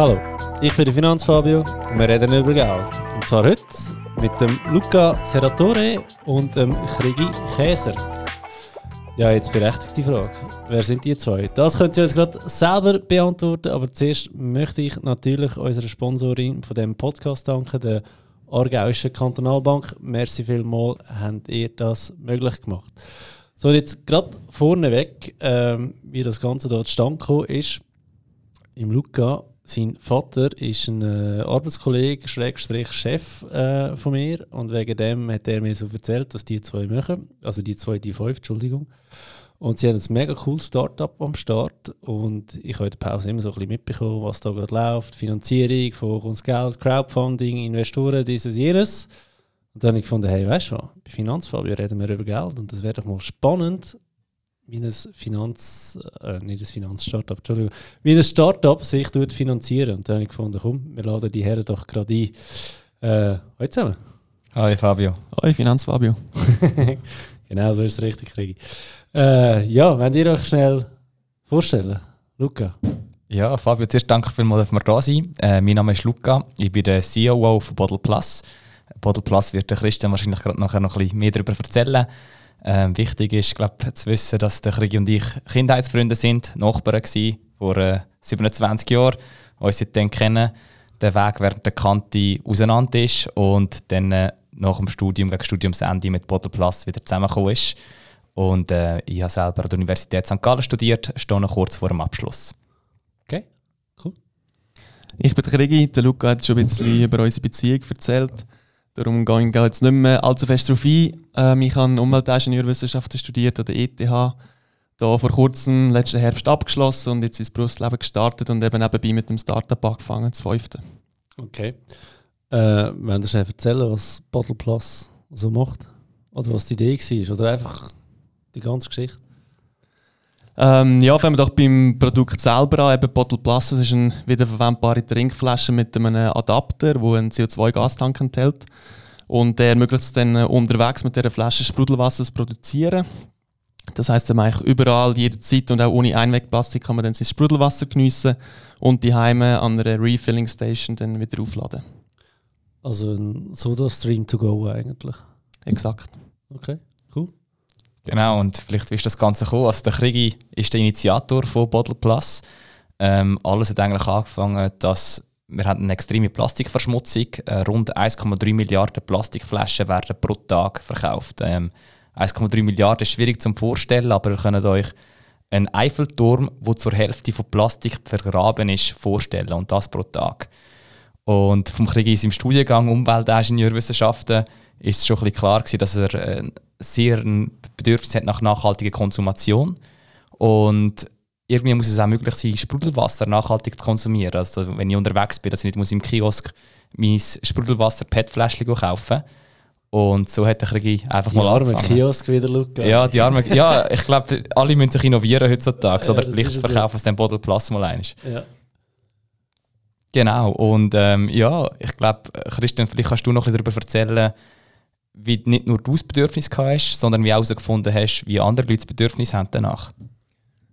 Hallo, ich bin der Finanzfabio und wir reden über Geld. Und zwar heute mit dem Luca Seratore und dem Krigi Käser. Ja, jetzt berechtigt die Frage. Wer sind die zwei? Das können Sie uns gerade selber beantworten, aber zuerst möchte ich natürlich unserer Sponsorin von dem Podcast danken, der Aargauischen Kantonalbank. Merci vielmals, habt ihr das möglich gemacht. So, jetzt gerade vorneweg, ähm, wie das Ganze dort stand ist, im Luca, sein Vater ist ein äh, Arbeitskollege, Schrägstrich Chef äh, von mir. Und wegen dem hat er mir so erzählt, was die zwei machen, also die zwei, die fünf, Entschuldigung. Und sie haben ein mega cooles Startup am Start. Und ich habe in der Pause immer so ein bisschen mitbekommen, was da gerade läuft, Finanzierung, von uns Geld, Crowdfunding, Investoren, dieses, jenes. Und dann habe ich gefunden, hey, weißt du was, bei Finanzfabio reden wir über Geld. Und das wäre doch mal spannend, wie ein Finanz, äh, nicht ein Finanzstartup, Entschuldigung, wie ein Startup sich dort finanzieren. Und dann habe ich gefunden, komm, wir laden die Herren doch gerade ein. Äh, hallo zusammen. Hi Fabio. Hi Finanzfabio. genau, so ist es richtig, Kriegi. Äh, ja, wenn ihr euch schnell vorstellen, Luca. Ja, Fabio, zuerst danke vielmals, dass wir da sind. Äh, mein Name ist Luca, ich bin der CEO von Bottle Plus. Bottle Plus wird der Christian wahrscheinlich gerade nachher noch ein bisschen mehr darüber erzählen. Ähm, wichtig ist, glaub, zu wissen, dass der Krieg und ich Kindheitsfreunde sind, Nachbarn waren vor äh, 27 Jahren, uns seitdem kennen, der Weg während der Kante auseinander ist und dann äh, nach dem Studium, gegen Studiumsende mit Bottle Plus wieder zusammengekommen ist. Und äh, ich habe selber an der Universität St. Gallen studiert, stehe noch kurz vor dem Abschluss. Okay, cool. Ich bin der Krigi, der Luca hat schon ein bisschen über unsere Beziehung erzählt. Darum gehe ich jetzt nicht mehr allzu fest darauf ein. Ähm, ich habe Umweltingenieurwissenschaften studiert an der ETH. Da vor kurzem, letzten Herbst abgeschlossen und jetzt ins Berufsleben gestartet und eben nebenbei mit dem Startup angefangen, das fünfte. Okay. Äh, wenn du schnell erzählen, was Bottle Plus so macht? Oder was die Idee war? Oder einfach die ganze Geschichte? Ähm, ja, fangen wir doch beim Produkt selber an. Eben Bottle Plus das ist eine wiederverwendbare Trinkflasche mit einem Adapter, der einen CO2-Gastank enthält. Und der ermöglicht es dann äh, unterwegs mit dieser Flasche Sprudelwasser zu produzieren. Das heißt, eigentlich überall, jederzeit und auch ohne Einwegplastik kann man dann sein Sprudelwasser geniessen und die Heime an einer Refilling Station dann wieder aufladen. Also ein Soda-Stream to go eigentlich. Exakt. Okay, cool. Genau, und vielleicht wie ist das Ganze gekommen. Also der Krigi ist der Initiator von Bottle Plus. Ähm, alles hat eigentlich angefangen, dass wir haben eine extreme Plastikverschmutzung. Äh, rund 1,3 Milliarden Plastikflaschen werden pro Tag verkauft. Ähm, 1,3 Milliarden ist schwierig zu vorstellen, aber ihr könnt euch einen Eiffelturm, der zur Hälfte von Plastik vergraben ist, vorstellen. Und das pro Tag. Und vom Krieg in seinem Studiengang Umweltingenieurwissenschaften ist schon ein bisschen klar gewesen, dass er äh, sehr ein Bedürfnis hat nach nachhaltiger Konsumation. Und irgendwie muss es auch möglich sein, Sprudelwasser nachhaltig zu konsumieren. Also wenn ich unterwegs bin, dass ich nicht muss im Kiosk mein Sprudelwasser PET-Fläschchen kaufen und so hat der einfach die mal arme angefangen. Kiosk wieder schauen. Ja, die arme, ja, ich glaube, alle müssen sich innovieren heutzutage. Ja, oder vielleicht verkaufen sie den Bottle Plus mal. Ja. Genau, und ähm, ja, ich glaube, Christian, vielleicht kannst du noch ein bisschen darüber erzählen, wie nicht nur du das Bedürfnis hast, sondern wie herausgefunden hast, wie andere Leute das Bedürfnis haben danach.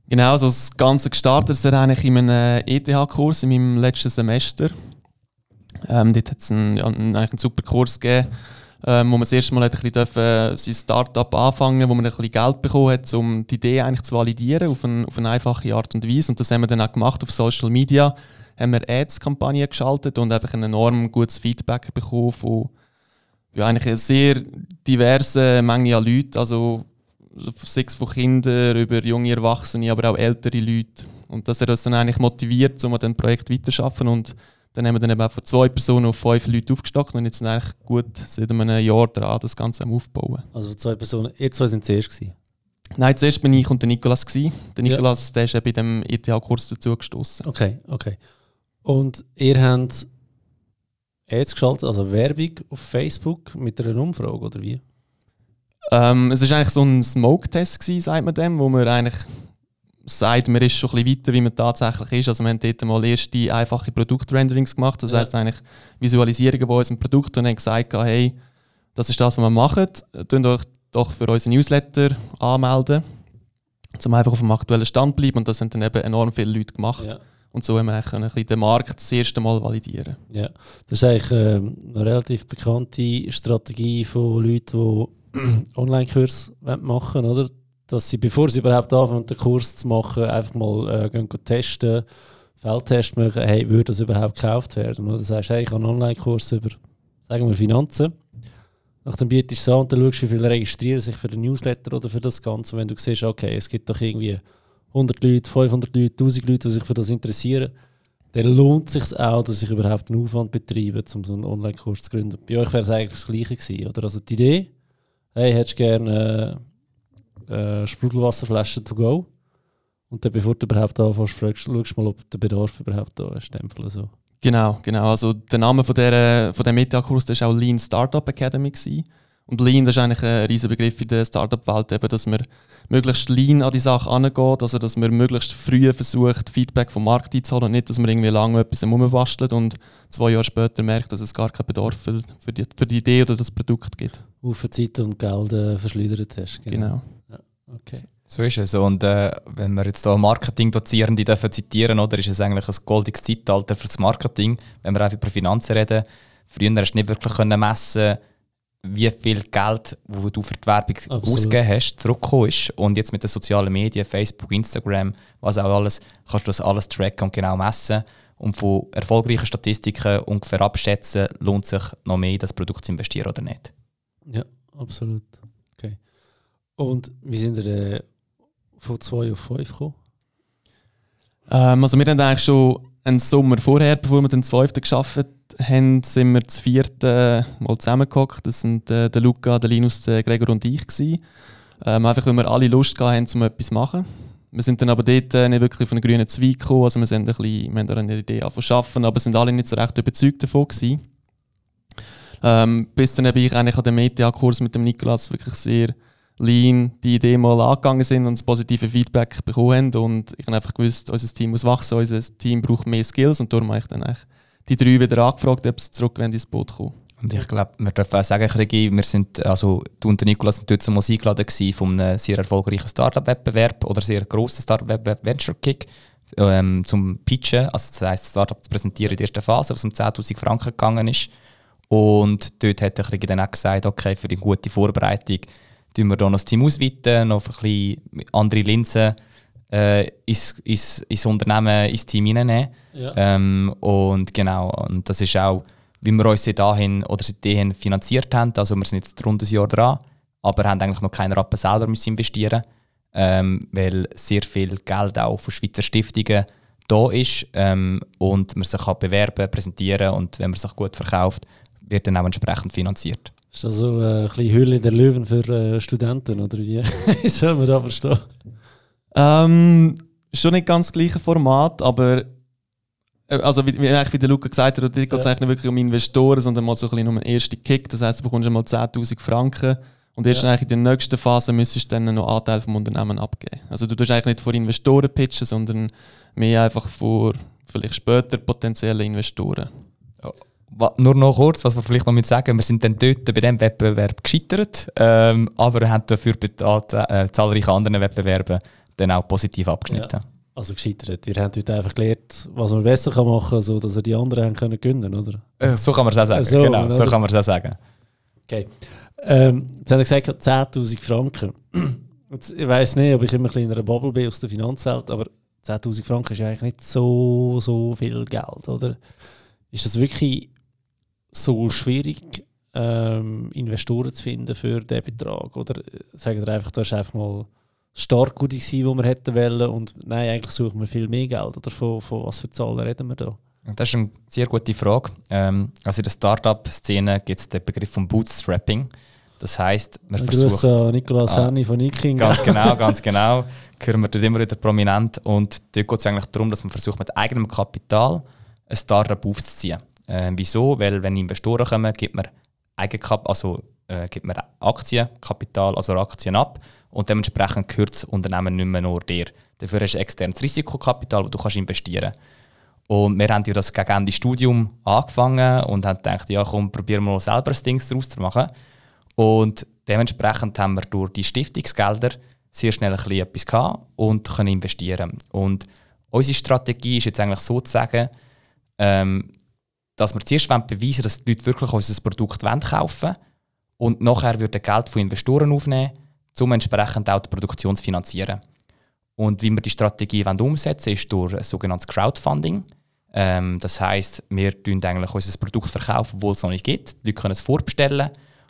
Genau, also das Ganze gestartet ist eigentlich in einem ETH-Kurs in meinem letzten Semester. Ähm, dort hat es einen, einen, einen super Kurs gegeben, ähm, wo man das erste Mal hat ein bisschen äh, sein Startup anfangen wo man ein bisschen Geld bekommen hat, um die Idee eigentlich zu validieren auf, ein, auf eine einfache Art und Weise. Und das haben wir dann auch gemacht auf Social Media. Haben wir Ads-Kampagnen geschaltet und einfach ein enorm gutes Feedback bekommen von ja, eigentlich eine sehr diverse Menge an Leuten. Also sechs von Kindern über junge Erwachsene, aber auch ältere Leute. Und das hat uns dann eigentlich motiviert, um an dem Projekt weiterzuarbeiten. Und dann haben wir dann eben auch von zwei Personen auf fünf Leute aufgestockt und jetzt sind eigentlich gut seit einem Jahr dran, das Ganze am Aufbauen. Also von zwei Personen, ihr zwei sind zuerst gewesen? Nein, zuerst bin ich und der Nikolas. Gewesen. Der Nikolas, ja. der ist bei dem ETH-Kurs dazu gestoßen. Okay, okay. Und ihr habt Ads geschaltet, also Werbung auf Facebook mit einer Umfrage, oder wie? Ähm, es war eigentlich so ein Smoke-Test, sagt man dem, wo man eigentlich sagt, man ist schon ein bisschen weiter, wie man tatsächlich ist. Also wir haben dort mal erste einfache Produktrenderings gemacht, das ja. heisst eigentlich Visualisierungen von unserem Produkt und haben gesagt, hey, das ist das, was wir machen, tun euch doch für unseren Newsletter anmelden, um einfach auf dem aktuellen Stand zu bleiben und das haben dann eben enorm viele Leute gemacht. Ja. Und so haben wir eigentlich ein bisschen den Markt das erste Mal validieren. Ja, das ist eigentlich äh, eine relativ bekannte Strategie von Leuten, die Online-Kurs machen oder? Dass sie, bevor sie überhaupt anfangen, den Kurs zu machen, einfach mal äh, gehen testen, Feldtest machen, hey, würde das überhaupt gekauft werden? Oder sagst hey, ich habe einen Online-Kurs über, sagen wir, Finanzen. Nachdem bietest du es an und dann schaust, wie viele registrieren sich für den Newsletter oder für das Ganze. Und wenn du siehst, okay, es gibt doch irgendwie 100 Leute, 500 Leute, 1000 Leute, die sich für das interessieren, dann lohnt es sich auch, dass ich überhaupt einen Aufwand betreibe, um so einen Online-Kurs zu gründen. Bei euch wäre es eigentlich das Gleiche gewesen, oder? Also die Idee, hey, hättest du gerne äh, äh, Sprudelwasserflaschen to go? Und dann, bevor du überhaupt anfängst, fragst, schaust mal, ob der Bedarf überhaupt da ist. So. Genau, genau. Also der Name von, der, von dem Media-Kurs war auch Lean Startup Academy. Gewesen. Und Lean das ist eigentlich ein riesiger Begriff in der Startup-Welt, dass man möglichst lean an die Sache angeht, also dass man möglichst früh versucht, Feedback vom Markt einzuholen und nicht, dass man irgendwie lange etwas rumbastelt und zwei Jahre später merkt, dass es gar keinen Bedarf für, die, für die Idee oder das Produkt gibt. Haufen Zeit und Geld äh, verschleudert hast. Genau. genau. Ja, okay. So ist es. Und äh, wenn wir jetzt hier Marketing-Dozierende dürfen zitieren, oder, ist es eigentlich ein goldiges Zeitalter für das Marketing, wenn wir auch über Finanzen reden. Früher hast du nicht wirklich messen wie viel Geld, das du für die Werbung Absolut. ausgegeben hast, zurückgekommen ist. Und jetzt mit den sozialen Medien, Facebook, Instagram, was auch alles, kannst du das alles tracken und genau messen. Und von erfolgreichen Statistiken ungefähr abschätzen, lohnt sich noch mehr, in das Produkt zu investieren oder nicht. Ja, absolut. Okay. Und wie sind wir äh, von 2 auf 5 gekommen? Ähm, also wir haben eigentlich schon einen Sommer vorher, bevor wir den 12. geschafft haben, sind wir das vierte Mal zusammengehockt. Das sind äh, der Luca, der Linus, der Gregor und ich. Ähm, einfach, weil wir alle Lust hatten, um etwas zu machen. Wir sind dann aber dort äh, nicht wirklich von den grünen Zweig gekommen. Also wir, sind ein bisschen, wir haben da eine Idee zu arbeiten, aber sind alle nicht so recht überzeugt davon gewesen. Ähm, bis dann ich eigentlich an dem Media-Kurs mit dem Nikolas wirklich sehr lean die Idee mal angegangen sind und das positive Feedback bekommen haben. Und ich habe einfach gewusst, unser Team muss wachsen, unser Team braucht mehr Skills und darum habe ich dann eigentlich die drei wieder angefragt, ob sie zurück ins Boot kommen. Und ich glaube, wir dürfen auch sagen, Krigi, wir sind, also du und Nikolas sind dort zum eingeladen von einem sehr erfolgreichen Startup-Wettbewerb oder sehr grossen Startup-Wettbewerb Venture Kick ähm, zum Pitchen, also das heisst, das Startup zu präsentieren in der ersten Phase, was um 10'000 Franken gegangen ist. Und dort hat der Krigi dann auch gesagt, okay, für die gute Vorbereitung tun wir hier noch das Team ausweiten, noch ein bisschen andere Linsen äh, ins, ins, ins Unternehmen, ins Team hineinnehmen. Ja. Ähm, und genau, und das ist auch, wie wir uns dahin oder seitdem finanziert haben. Also wir sind jetzt rund ein Jahr dran, aber haben eigentlich noch keinen Rappen selber müssen investieren ähm, weil sehr viel Geld auch von Schweizer Stiftungen da ist ähm, und man sich kann bewerben, präsentieren und wenn man sich gut verkauft, wird dann auch entsprechend finanziert. Ist das so äh, ein bisschen Hülle der Löwen für äh, Studenten oder wie? soll man da verstehen? Ähm, schon nicht ganz das gleiche Format, aber äh, also wie, wie, wie der Luca gesagt hat, geht es ja. eigentlich nicht wirklich um Investoren, sondern mal so ein bisschen um einen ersten Kick. Das heisst, du bekommst einmal 10'000 Franken und erst ja. eigentlich in der nächsten Phase müsstest du dann noch Anteil vom Unternehmen abgeben. Also du tust eigentlich nicht vor Investoren pitchen, sondern mehr einfach vor vielleicht später potenziellen Investoren. Nur noch kurz, was wir vielleicht noch mit sagen, wir sind dann dort bei diesem Wettbewerb gescheitert, ähm, aber haben dafür bei äh, zahlreichen anderen Wettbewerben dann auch positiv abgeschnitten. Ja. Also gescheitert. Ihr habt heute einfach gelernt, was man besser machen kann, so dass die anderen haben können gewinnen oder? Äh, so kann man es auch sagen. So, genau, so kann man es auch sagen. Okay. Ähm, jetzt hat er gesagt, 10'000 Franken. Jetzt, ich weiß nicht, ob ich immer in einer Bubble bin aus der Finanzwelt, aber 10'000 Franken ist eigentlich nicht so, so viel Geld, oder? Ist das wirklich so schwierig, ähm, Investoren zu finden für diesen Betrag? Oder sagen ihr einfach, das ist einfach mal stark gut gewesen, wo wir hätten wollen und nein, eigentlich suchen wir viel mehr Geld. Oder von, von was für Zahlen reden wir da? Das ist eine sehr gute Frage. Ähm, also in der Startup-Szene gibt es den Begriff von Bootstrapping. Das heisst, wir Ein versuchen... Grüß Nikolaus ah, Henny von Niking. Ganz genau, ganz genau. Hören wir dort immer wieder prominent. Und dort geht es eigentlich darum, dass man versucht, mit eigenem Kapital ein Startup aufzuziehen. Äh, wieso? Weil wenn Investoren kommen, gibt man, Eigenkap also, äh, gibt man Aktienkapital, also Aktien ab und dementsprechend gehört das Unternehmen nicht mehr nur dir. Dafür hast du externes Risikokapital, das du kannst investieren kannst. Und wir haben ja das gegen Ende Studium angefangen und haben gedacht, ja komm, probieren wir mal selber das Ding daraus zu machen. Und dementsprechend haben wir durch die Stiftungsgelder sehr schnell ein bisschen etwas gehabt und können investieren. Und Unsere Strategie ist jetzt eigentlich so zu sagen, ähm, dass wir zuerst beweisen wollen, dass die Leute wirklich unser Produkt kaufen wollen und nachher würden Geld von Investoren aufnehmen, um entsprechend auch die Produktion zu finanzieren. Und wie wir die Strategie umsetzen wollen, ist durch ein sogenanntes Crowdfunding. Ähm, das heißt, wir verkaufen eigentlich unser Produkt verkaufen, obwohl es noch nicht gibt. Die Leute können es vorbestellen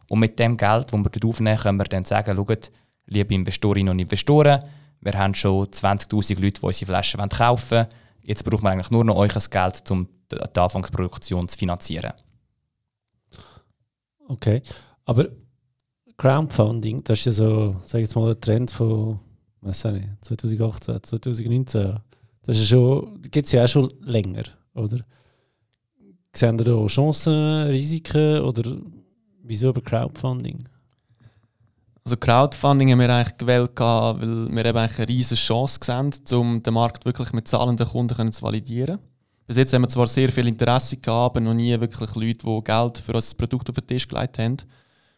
und mit dem Geld, das wir dort aufnehmen, können wir dann sagen, schaut, liebe Investorinnen und Investoren, wir haben schon 20'000 Leute, die unsere Flaschen kaufen wollen. Jetzt brauchen wir eigentlich nur noch euch Geld, um die Anfangsproduktion zu finanzieren. Okay, aber Crowdfunding, das ist ja so, sag jetzt mal, ein Trend von weiß nicht, 2018, 2019. Das ist schon, gibt es ja auch schon länger, oder? Sehen ihr da Chancen, Risiken oder wieso über Crowdfunding? Also Crowdfunding haben wir eigentlich gewählt, weil wir eben eine riesige Chance sehen, um den Markt wirklich mit zahlenden Kunden zu validieren. Bis jetzt haben wir zwar sehr viel Interesse gehabt, aber noch nie wirklich Leute, die Geld für unser Produkt auf den Tisch gelegt haben.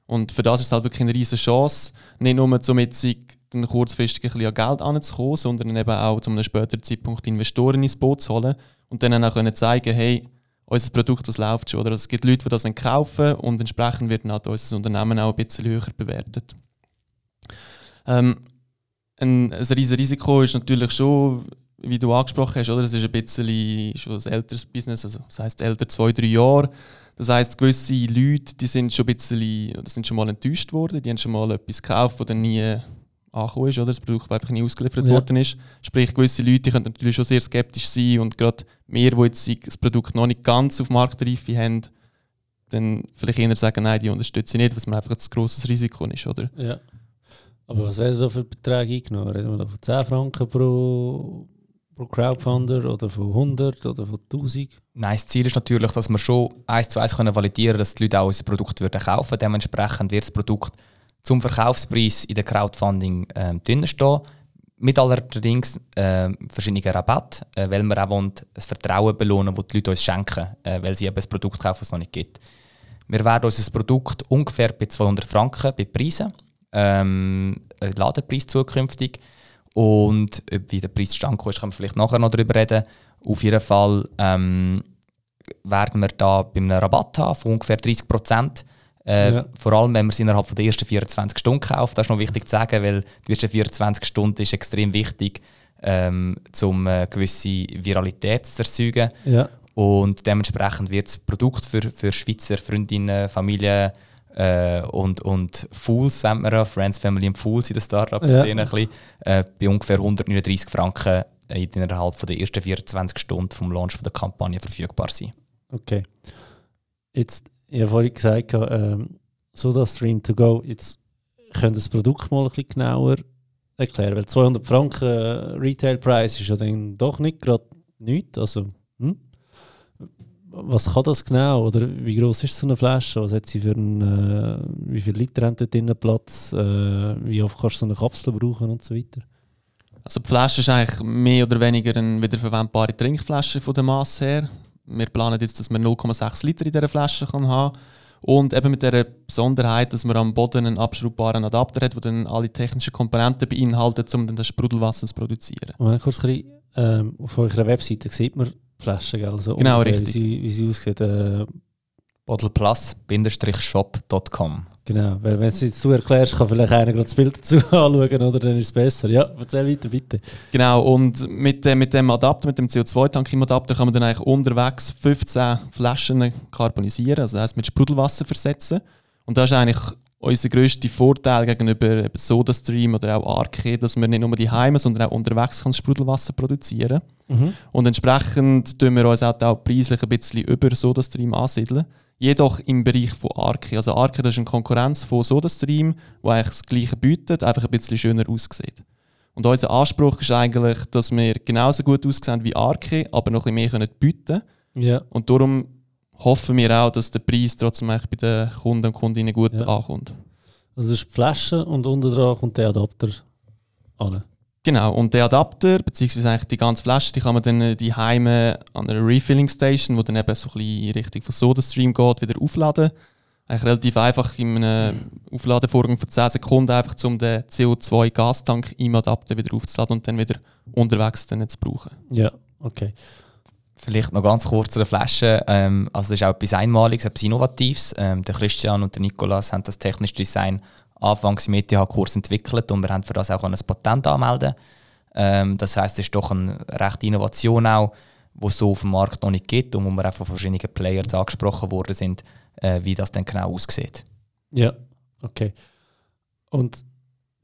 Und für das ist es halt wirklich eine riesige Chance, nicht nur um jetzt dann kurzfristig ein bisschen Geld anzukommen, sondern eben auch zu einem späteren Zeitpunkt Investoren ins Boot zu holen und dann auch können zeigen, hey, unser Produkt das läuft schon. Oder es gibt Leute, die das kaufen wollen und entsprechend wird dann halt unser Unternehmen auch ein bisschen höher bewertet. Ähm, ein, ein riesiges Risiko ist natürlich schon, wie du angesprochen hast, oder? es ist ein bisschen schon ein älteres Business, also das heisst älter zwei, drei Jahre. Das heisst, gewisse Leute, die sind schon ein bisschen, oder sind schon mal enttäuscht worden, die haben schon mal etwas gekauft, das nie angekommen ist, oder? das Produkt einfach nie ausgeliefert ja. worden ist. Sprich, gewisse Leute können natürlich schon sehr skeptisch sein und gerade wir, die jetzt das Produkt noch nicht ganz auf Marktreife haben, dann vielleicht eher sagen, nein, die unterstützen nicht, was mir einfach ein grosses Risiko ist, oder? Ja. Aber was werden da für Beträge eingenommen? Reden wir da von 10 Franken pro, pro Crowdfunder oder von 100 oder von 1000? Nein, das Ziel ist natürlich, dass wir schon eins zu eins können validieren können, dass die Leute auch unser Produkt würden kaufen Dementsprechend wird das Produkt zum Verkaufspreis in der Crowdfunding ähm, stehen. Mit allerdings äh, verschiedenen Rabatt, äh, weil wir auch wollen, das Vertrauen belohnen, das die Leute uns schenken, äh, weil sie eben ein Produkt kaufen, das es noch nicht gibt. Wir werden unser Produkt ungefähr bei 200 Franken bei Preisen, ähm, Ladenpreis zukünftig. Und wie der Preis zustande ist, können wir vielleicht nachher noch darüber reden. Auf jeden Fall ähm, werden wir da bei einem Rabatt haben von ungefähr 30 Prozent äh, ja. Vor allem, wenn man es innerhalb der ersten 24 Stunden kauft. Das ist noch wichtig zu sagen, weil die ersten 24 Stunden ist extrem wichtig, ähm, um äh, gewisse Viralität zu erzeugen. Ja. Und dementsprechend wird das Produkt für, für Schweizer Freundinnen, Familien äh, und, und Fools, sagt man ja, Friends, Family und Fools in den Startups, ja. bisschen, äh, bei ungefähr 139 Franken innerhalb der ersten 24 Stunden vom Launch von der Kampagne verfügbar sein. Okay. Jetzt ich habe vorhin gesagt, ähm, SodaStream to go, jetzt könnt ihr das Produkt mal ein bisschen genauer erklären, weil 200 Franken äh, Retailpreis ist ja dann doch nicht gerade nichts, also hm? Was kann das genau? Oder wie groß ist so eine Flasche, was hat sie für einen, äh, wie viel Liter haben dort drinnen Platz, äh, wie oft kannst du so eine Kapsel brauchen und so weiter? Also die Flasche ist eigentlich mehr oder weniger eine wiederverwendbare Trinkflasche von der Masse her. Wir planen jetzt, dass man 0,6 Liter in dieser Flasche kann haben und eben mit der Besonderheit, dass man am Boden einen abschraubbaren Adapter hat, der dann alle technischen Komponenten beinhaltet, um dann das Sprudelwasser zu produzieren. Und kurz ähm, auf eurer Webseite sieht man Flasche, gell? Also genau, richtig. Wie sie, wie sie aussieht. Äh, bottleplus-shop.com. Genau, weil wenn du es jetzt so erklärst, kann vielleicht einer gerade das Bild dazu anschauen, oder dann ist es besser. Ja, erzähl weiter, bitte. Genau, und mit, äh, mit dem Adapter, mit dem CO2-Tank im Adapter, kann man dann eigentlich unterwegs 15 Flaschen karbonisieren, also das heisst mit Sprudelwasser versetzen. Und das ist eigentlich unser grösster Vorteil gegenüber SodaStream oder auch Arke, dass wir nicht nur die Heime, sondern auch unterwegs kann Sprudelwasser produzieren mhm. Und entsprechend tun wir uns auch preislich ein bisschen über SodaStream ansiedeln jedoch im Bereich von Arke. Also Arke das ist eine Konkurrenz von SodaStream, die eigentlich das Gleiche bietet, einfach ein bisschen schöner aussieht. Und unser Anspruch ist eigentlich, dass wir genauso gut aussehen wie Arke, aber noch ein bisschen mehr bieten können. Ja. Und darum hoffen wir auch, dass der Preis trotzdem bei den Kunden und Kundinnen gut ja. ankommt. Also es ist die Flasche und unten dran kommt der Adapter an. Genau, und der Adapter, beziehungsweise eigentlich die ganze Flasche, die kann man dann äh, die Heime an einer Refilling Station, wo dann eben so ein bisschen in Richtung von SodaStream geht, wieder aufladen. eigentlich relativ einfach in einem Aufladevorgang von 10 Sekunden einfach um den CO2-Gastank im Adapter wieder aufzuladen und dann wieder unterwegs dann zu brauchen. Ja, okay. Vielleicht noch ganz kurz zu der Flasche. Ähm, also das ist auch etwas Einmaliges, etwas Innovatives. Ähm, der Christian und der Nikolas haben das technische Design anfangs im ETH-Kurs entwickelt und wir haben für das auch ein Patent anmelden. Ähm, das heißt, es ist doch eine rechte Innovation auch, die es so auf dem Markt noch nicht gibt und wo wir auch von verschiedenen Players angesprochen worden sind, äh, wie das dann genau aussieht. Ja, okay. Und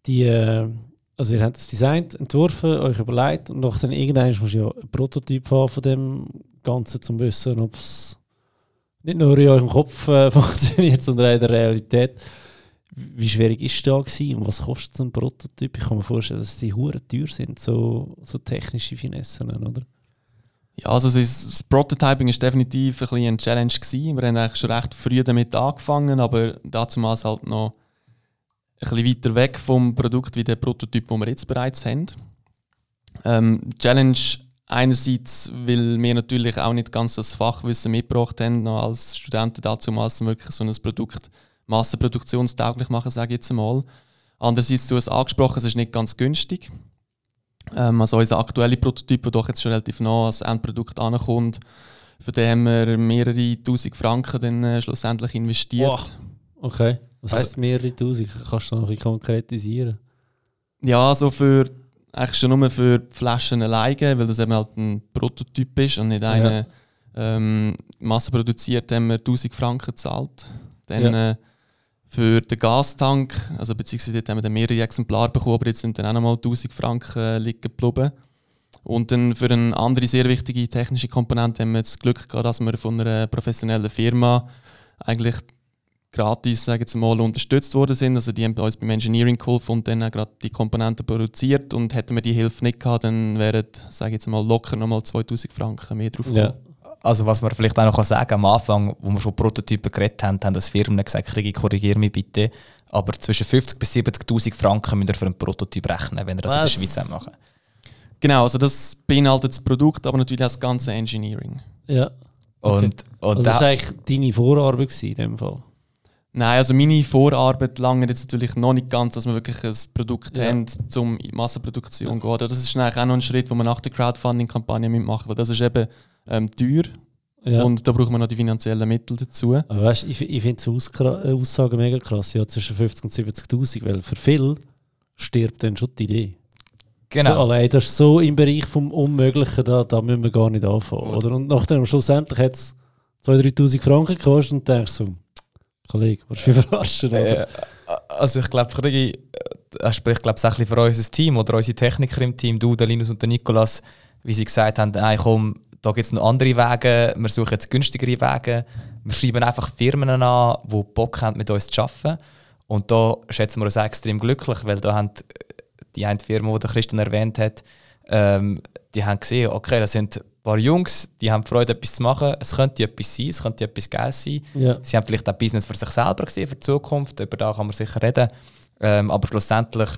die, äh, also ihr habt das designt, entworfen, euch überlegt und noch dann irgendwann muss ja ein Prototyp haben von dem Ganzen, zum wissen, ob es nicht nur in eurem Kopf äh, funktioniert, sondern auch in der Realität. Wie schwierig ist es da gewesen und was kostet so ein Prototyp? Ich kann mir vorstellen, dass die hure teuer sind, so, so technische Finessen, oder? Ja, also das, das Prototyping ist definitiv ein bisschen eine Challenge gewesen. Wir haben eigentlich schon recht früh damit angefangen, aber damals halt noch ein bisschen weiter weg vom Produkt wie der Prototyp, den wir jetzt bereits haben. Ähm, Challenge einerseits, weil wir natürlich auch nicht ganz das Fachwissen mitgebracht haben, noch als Studenten damals wirklich so ein Produkt massenproduktionstauglich machen, sage ich jetzt einmal. Andererseits, du hast angesprochen, es ist nicht ganz günstig. Ähm, also unser aktueller Prototyp, der doch jetzt schon relativ nah als Endprodukt ankommt, für den haben wir mehrere tausend Franken dann äh, schlussendlich investiert. Wow. Okay. Was heißt mehrere tausend? Kannst du noch ein bisschen konkretisieren? Ja, also für eigentlich schon nur für die Flaschen alleine, weil das eben halt ein Prototyp ist und nicht eine ja. ähm, massenproduziert, haben wir 1000 Franken gezahlt. Dann ja. äh, für den Gastank, also beziehungsweise dort haben wir dann mehrere Exemplare bekommen, aber jetzt sind dann auch nochmal 1000 Franken äh, liegen geblieben. Und dann für eine andere sehr wichtige technische Komponente haben wir das Glück gehabt, dass wir von einer professionellen Firma eigentlich gratis, sage jetzt mal, unterstützt worden sind. Also die haben bei uns beim Engineering geholfen und dann gerade die Komponenten produziert. Und hätten wir die Hilfe nicht gehabt, dann wären, sage ich jetzt mal, locker nochmal 2000 Franken mehr drauf gekommen. Ja. Also was man vielleicht auch noch sagen kann, am Anfang, wo wir von Prototypen geredet haben, haben das Firmen gesagt, Kriege, korrigiere mich bitte, aber zwischen 50 bis 70'000 Franken müsst ihr für einen Prototyp rechnen, wenn ihr das was? in der Schweiz machen Genau, also das beinhaltet das Produkt, aber natürlich auch das ganze Engineering. Ja. Okay. Und, und also das war eigentlich deine Vorarbeit in dem Fall? Nein, also meine Vorarbeit lange jetzt natürlich noch nicht ganz, dass wir wirklich ein Produkt ja. haben, um in Massenproduktion zu ja. gehen. Das ist eigentlich auch noch ein Schritt, den wir nach der Crowdfunding-Kampagne mitmachen, weil das ist eben ähm, teuer. Ja. Und da braucht man noch die finanziellen Mittel dazu. Aber weißt, ich, ich finde die äh, Aussage mega krass, ja, zwischen 50 und 70.000, weil für viele stirbt dann schon die Idee. Genau. So, allein, das ist so im Bereich vom Unmöglichen, da, da müssen wir gar nicht anfangen. Oder? Und nachdem schlussendlich hat es 2'000, 3'000 Franken gekostet und denkst so, Kollege, was du mich verarschen? Oder? Äh, also ich glaube, Krigi, das spricht glaube ich, für unser Team oder unsere Techniker im Team, du, der Linus und der Nikolas, wie sie gesagt haben, hey, komm, da gibt es noch andere Wege, wir suchen jetzt günstigere Wege. Wir schreiben einfach Firmen an, die Bock haben, mit uns zu arbeiten. Und da schätzen wir uns extrem glücklich, weil da haben die eine Firma, die Christian erwähnt hat, ähm, die haben gesehen, okay, das sind paar Jungs, die haben Freude, etwas zu machen. Es könnte etwas sein, es könnte etwas geil sein. Ja. Sie haben vielleicht auch Business für sich selber gesehen, für die Zukunft. Über da kann man sicher reden. Ähm, aber schlussendlich,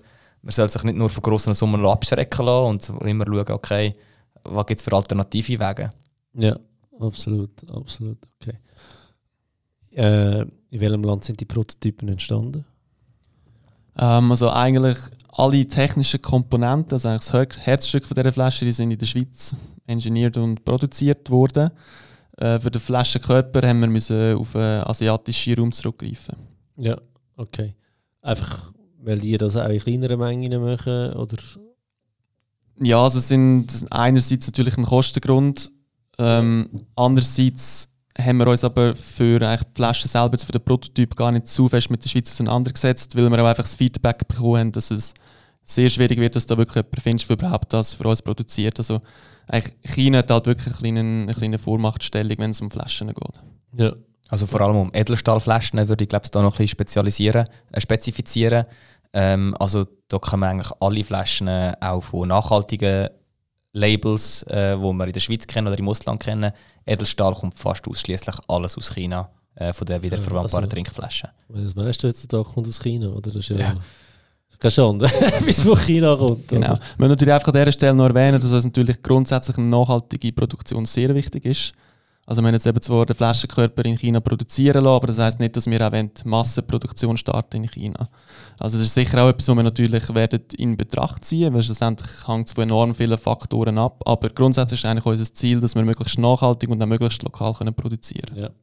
man soll sich nicht nur von grossen Summen abschrecken lassen und immer schauen, okay, was gibt es für alternative Wege? Ja, absolut, absolut. Okay. Äh, in welchem Land sind die Prototypen entstanden? Ähm, also eigentlich alle technischen Komponenten, also das Herzstück von dieser Flasche, die sind in der Schweiz engineert und produziert worden. Äh, für den Flaschenkörper haben wir müssen auf einen asiatischen Raum zurückgreifen. Ja, okay. Einfach, weil die das auch in kleineren Mengen machen, oder ja, also sind einerseits natürlich ein Kostengrund, ähm, andererseits haben wir uns aber für eigentlich die Flasche selber, für den Prototyp, gar nicht zu fest mit der Schweiz auseinandergesetzt, weil wir auch einfach das Feedback bekommen haben, dass es sehr schwierig wird, dass da wirklich jemand findest, der überhaupt das für uns produziert. Also eigentlich China hat halt wirklich eine kleine, eine kleine Vormachtstellung, wenn es um Flaschen geht. Ja. Also vor allem um Edelstahlflaschen würde ich glaube ich da noch ein bisschen spezialisieren, äh, spezifizieren. Ähm, also da kann man eigentlich alle Flaschen auch von nachhaltigen Labels, äh, wo wir in der Schweiz kennen oder im Ausland kennen. Edelstahl kommt fast ausschließlich alles aus China, äh, von den wiederverwendbaren also, Trinkflaschen. Das meiste heutzutage kommt aus China, oder? Das ist ja, ja. Keine Schande, bis von China kommt. Genau. Oder? Wir natürlich einfach an dieser Stelle noch erwähnen, dass uns natürlich grundsätzlich eine nachhaltige Produktion sehr wichtig ist. Also wir haben jetzt eben zwar den Flaschenkörper in China produzieren lassen, aber das heißt nicht, dass wir auch die Massenproduktion starten in China. Also das ist sicher auch etwas, was wir natürlich werden in Betracht ziehen, weil schlussendlich hängt es von enorm vielen Faktoren ab. Aber grundsätzlich ist eigentlich unser Ziel, dass wir möglichst nachhaltig und auch möglichst lokal können produzieren können.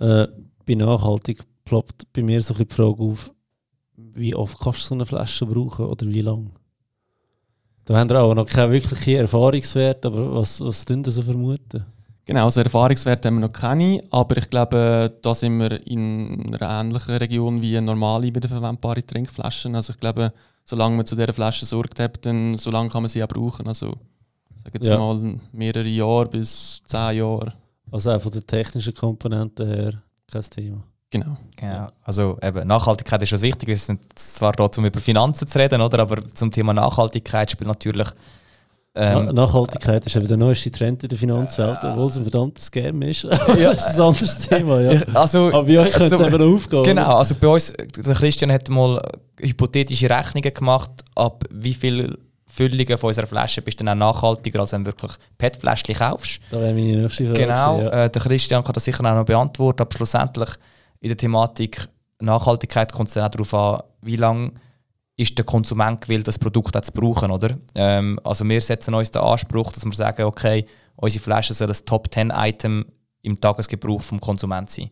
Ja. Äh, bei nachhaltig ploppt bei mir so ein bisschen die Frage auf, wie oft kannst du so eine Flasche brauchen oder wie lange? Da haben wir auch noch keinen wirklichen Erfahrungswert, aber was, was tun Sie so vermuten? Genau, also Erfahrungswerte haben wir noch keine, aber ich glaube, da sind wir in einer ähnlichen Region wie normale wiederverwendbare Trinkflaschen. Also ich glaube, solange man zu dieser Flasche Sorge hat, dann so lange kann man sie auch brauchen. Also sagen jetzt ja. mal mehrere Jahre bis zehn Jahre. Also auch von der technischen Komponente her kein Thema. Genau. genau. Also eben, Nachhaltigkeit ist was wichtig. Wir sind zwar da, um über Finanzen zu reden, oder? aber zum Thema Nachhaltigkeit spielt natürlich ähm, Nachhaltigkeit ist eben der neueste Trend in der Finanzwelt, obwohl es ein verdammtes Scam ist. ja, das ist ein anderes Thema. Ja. Also, Aber bei euch könnte es eben aufgehen. Genau, also bei uns, der Christian hat mal hypothetische Rechnungen gemacht, ab wie viel Füllungen von unserer Flasche bist du dann auch nachhaltiger, als wenn du wirklich PET-Fläschchen kaufst. Da wäre meine nächste Frage. Genau, ja. äh, der Christian kann das sicher auch noch beantworten, aber schlussendlich in der Thematik Nachhaltigkeit kommt es dann auch darauf an, wie lange ist der Konsument gewillt, das Produkt auch zu brauchen, oder? Ähm, also wir setzen uns den Anspruch, dass wir sagen, okay, unsere Flaschen soll das Top 10 Item im Tagesgebrauch vom Konsument sein.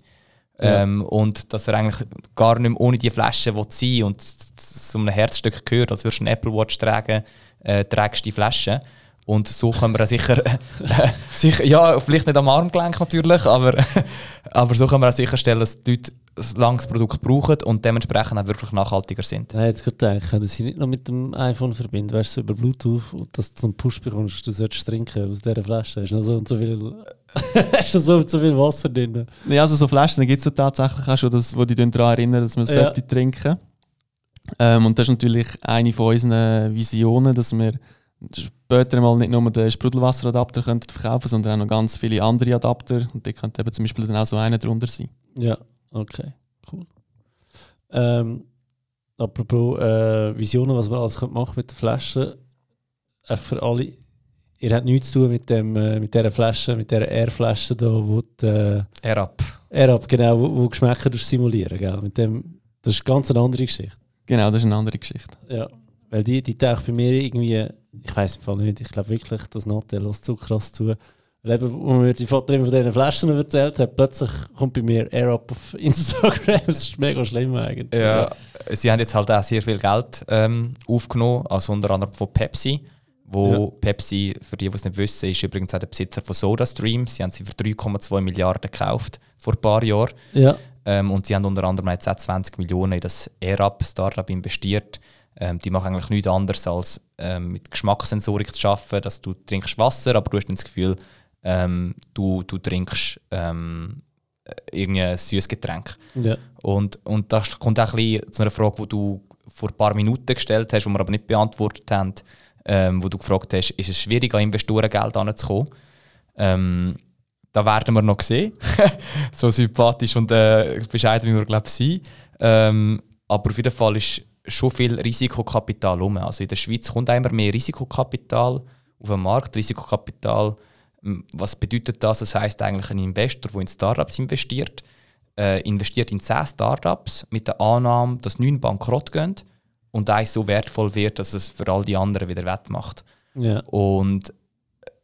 Ja. Ähm, und dass er eigentlich gar nicht mehr ohne die Flasche sein und zu einem Herzstück gehört, als würdest du eine Apple Watch tragen, äh, trägst die Flasche. Und so können wir sicher, sicher, ja, vielleicht nicht am Armgelenk natürlich, aber, aber so können wir auch sicherstellen, dass die Leute ein langes Produkt brauchen und dementsprechend auch wirklich nachhaltiger sind. Ich jetzt gerade gedacht, dass sie nicht noch mit dem iPhone verbinden, weißt du, über Bluetooth und dass du zum Push bekommst, du solltest trinken aus dieser Flasche. Hast du noch so und so viel, hast du so, so viel Wasser drin? Ja, also so Flaschen gibt es ja tatsächlich auch schon, das, wo die daran erinnern, dass man ja. trinken ähm, Und das ist natürlich eine von unseren Visionen, dass wir später mal nicht nur den Sprudelwasseradapter könnten verkaufen, sondern auch noch ganz viele andere Adapter. Und die könnte eben zum Beispiel dann auch so einer drunter sein. Ja, okay, cool. Ähm, apropos äh, Visionen, was man alles machen mit der Flasche. Äh, für alle, ihr habt nichts zu tun mit, dem, äh, mit dieser Flasche, mit dieser Air-Flasche da, wo die, äh, Air-Up. Air-Up, genau, wo, wo Geschmäcker simulieren, gell? Mit dem, das ist ganz eine andere Geschichte. Genau, das ist eine andere Geschichte. Ja, weil die, die taucht bei mir irgendwie ich weiß im Fall nicht, ich glaube wirklich, das Nattel lässt zu krass zu. Weil eben, wo mir die Vater immer von diesen Flaschen erzählt hat, plötzlich kommt bei mir Air Up auf Instagram. das ist mega schlimm eigentlich. Ja, sie haben jetzt halt auch sehr viel Geld ähm, aufgenommen, also unter anderem von Pepsi. Wo ja. Pepsi, für die, die es nicht wissen, ist übrigens auch der Besitzer von SodaStream. Sie haben sie für 3,2 Milliarden gekauft vor ein paar Jahren. Ja. Ähm, und sie haben unter anderem jetzt auch 20 Millionen in das AirUp-Startup investiert. Ähm, die machen eigentlich nichts anderes als ähm, mit Geschmackssensorik zu arbeiten, dass du trinkst Wasser, aber du hast nicht das Gefühl, ähm, du, du trinkst ähm, irgendein süßes Getränk. Ja. Und, und das kommt auch ein bisschen zu einer Frage, die du vor ein paar Minuten gestellt hast, die wir aber nicht beantwortet haben, ähm, wo du gefragt hast, ist es schwierig, an Investorengeld anzukommen? Ähm, da werden wir noch sehen. so sympathisch und äh, bescheiden, wie wir glaube ich ähm, aber auf jeden Fall ist schon viel Risikokapital um. Also in der Schweiz kommt immer mehr Risikokapital auf den Markt. Risikokapital, was bedeutet das? Das heißt eigentlich ein Investor, der in Startups investiert, äh, investiert in 10 Startups mit der Annahme, dass neun bankrott gehen und eins so wertvoll wird, dass es für all die anderen wieder wettmacht. Ja. Und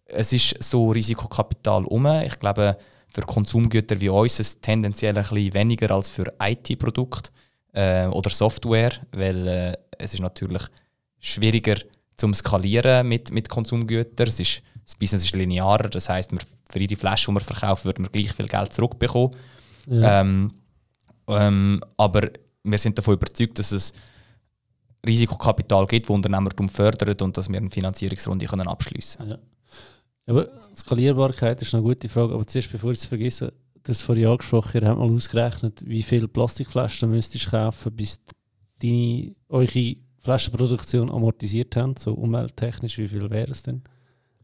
es ist so Risikokapital um. Ich glaube, für Konsumgüter wie uns ist es tendenziell ein bisschen weniger als für IT-Produkte äh, oder Software, weil äh, es ist natürlich schwieriger zum skalieren mit, mit Konsumgütern. Es ist, das Business ist linearer, das heißt, für jede Flasche, die wir verkaufen, würden wir gleich viel Geld zurückbekommen. Ja. Ähm, ähm, aber wir sind davon überzeugt, dass es Risikokapital gibt, das Unternehmertum fördert und dass wir eine Finanzierungsrunde können abschliessen können. Ja. Aber Skalierbarkeit ist eine gute Frage, aber zuerst, bevor ich es vergesse, du hast vorhin angesprochen, ihr habt mal ausgerechnet, wie viele Plastikflaschen müsstest du kaufen, bis deine, eure Flaschenproduktion amortisiert haben, so umwelttechnisch, wie viel wäre es denn?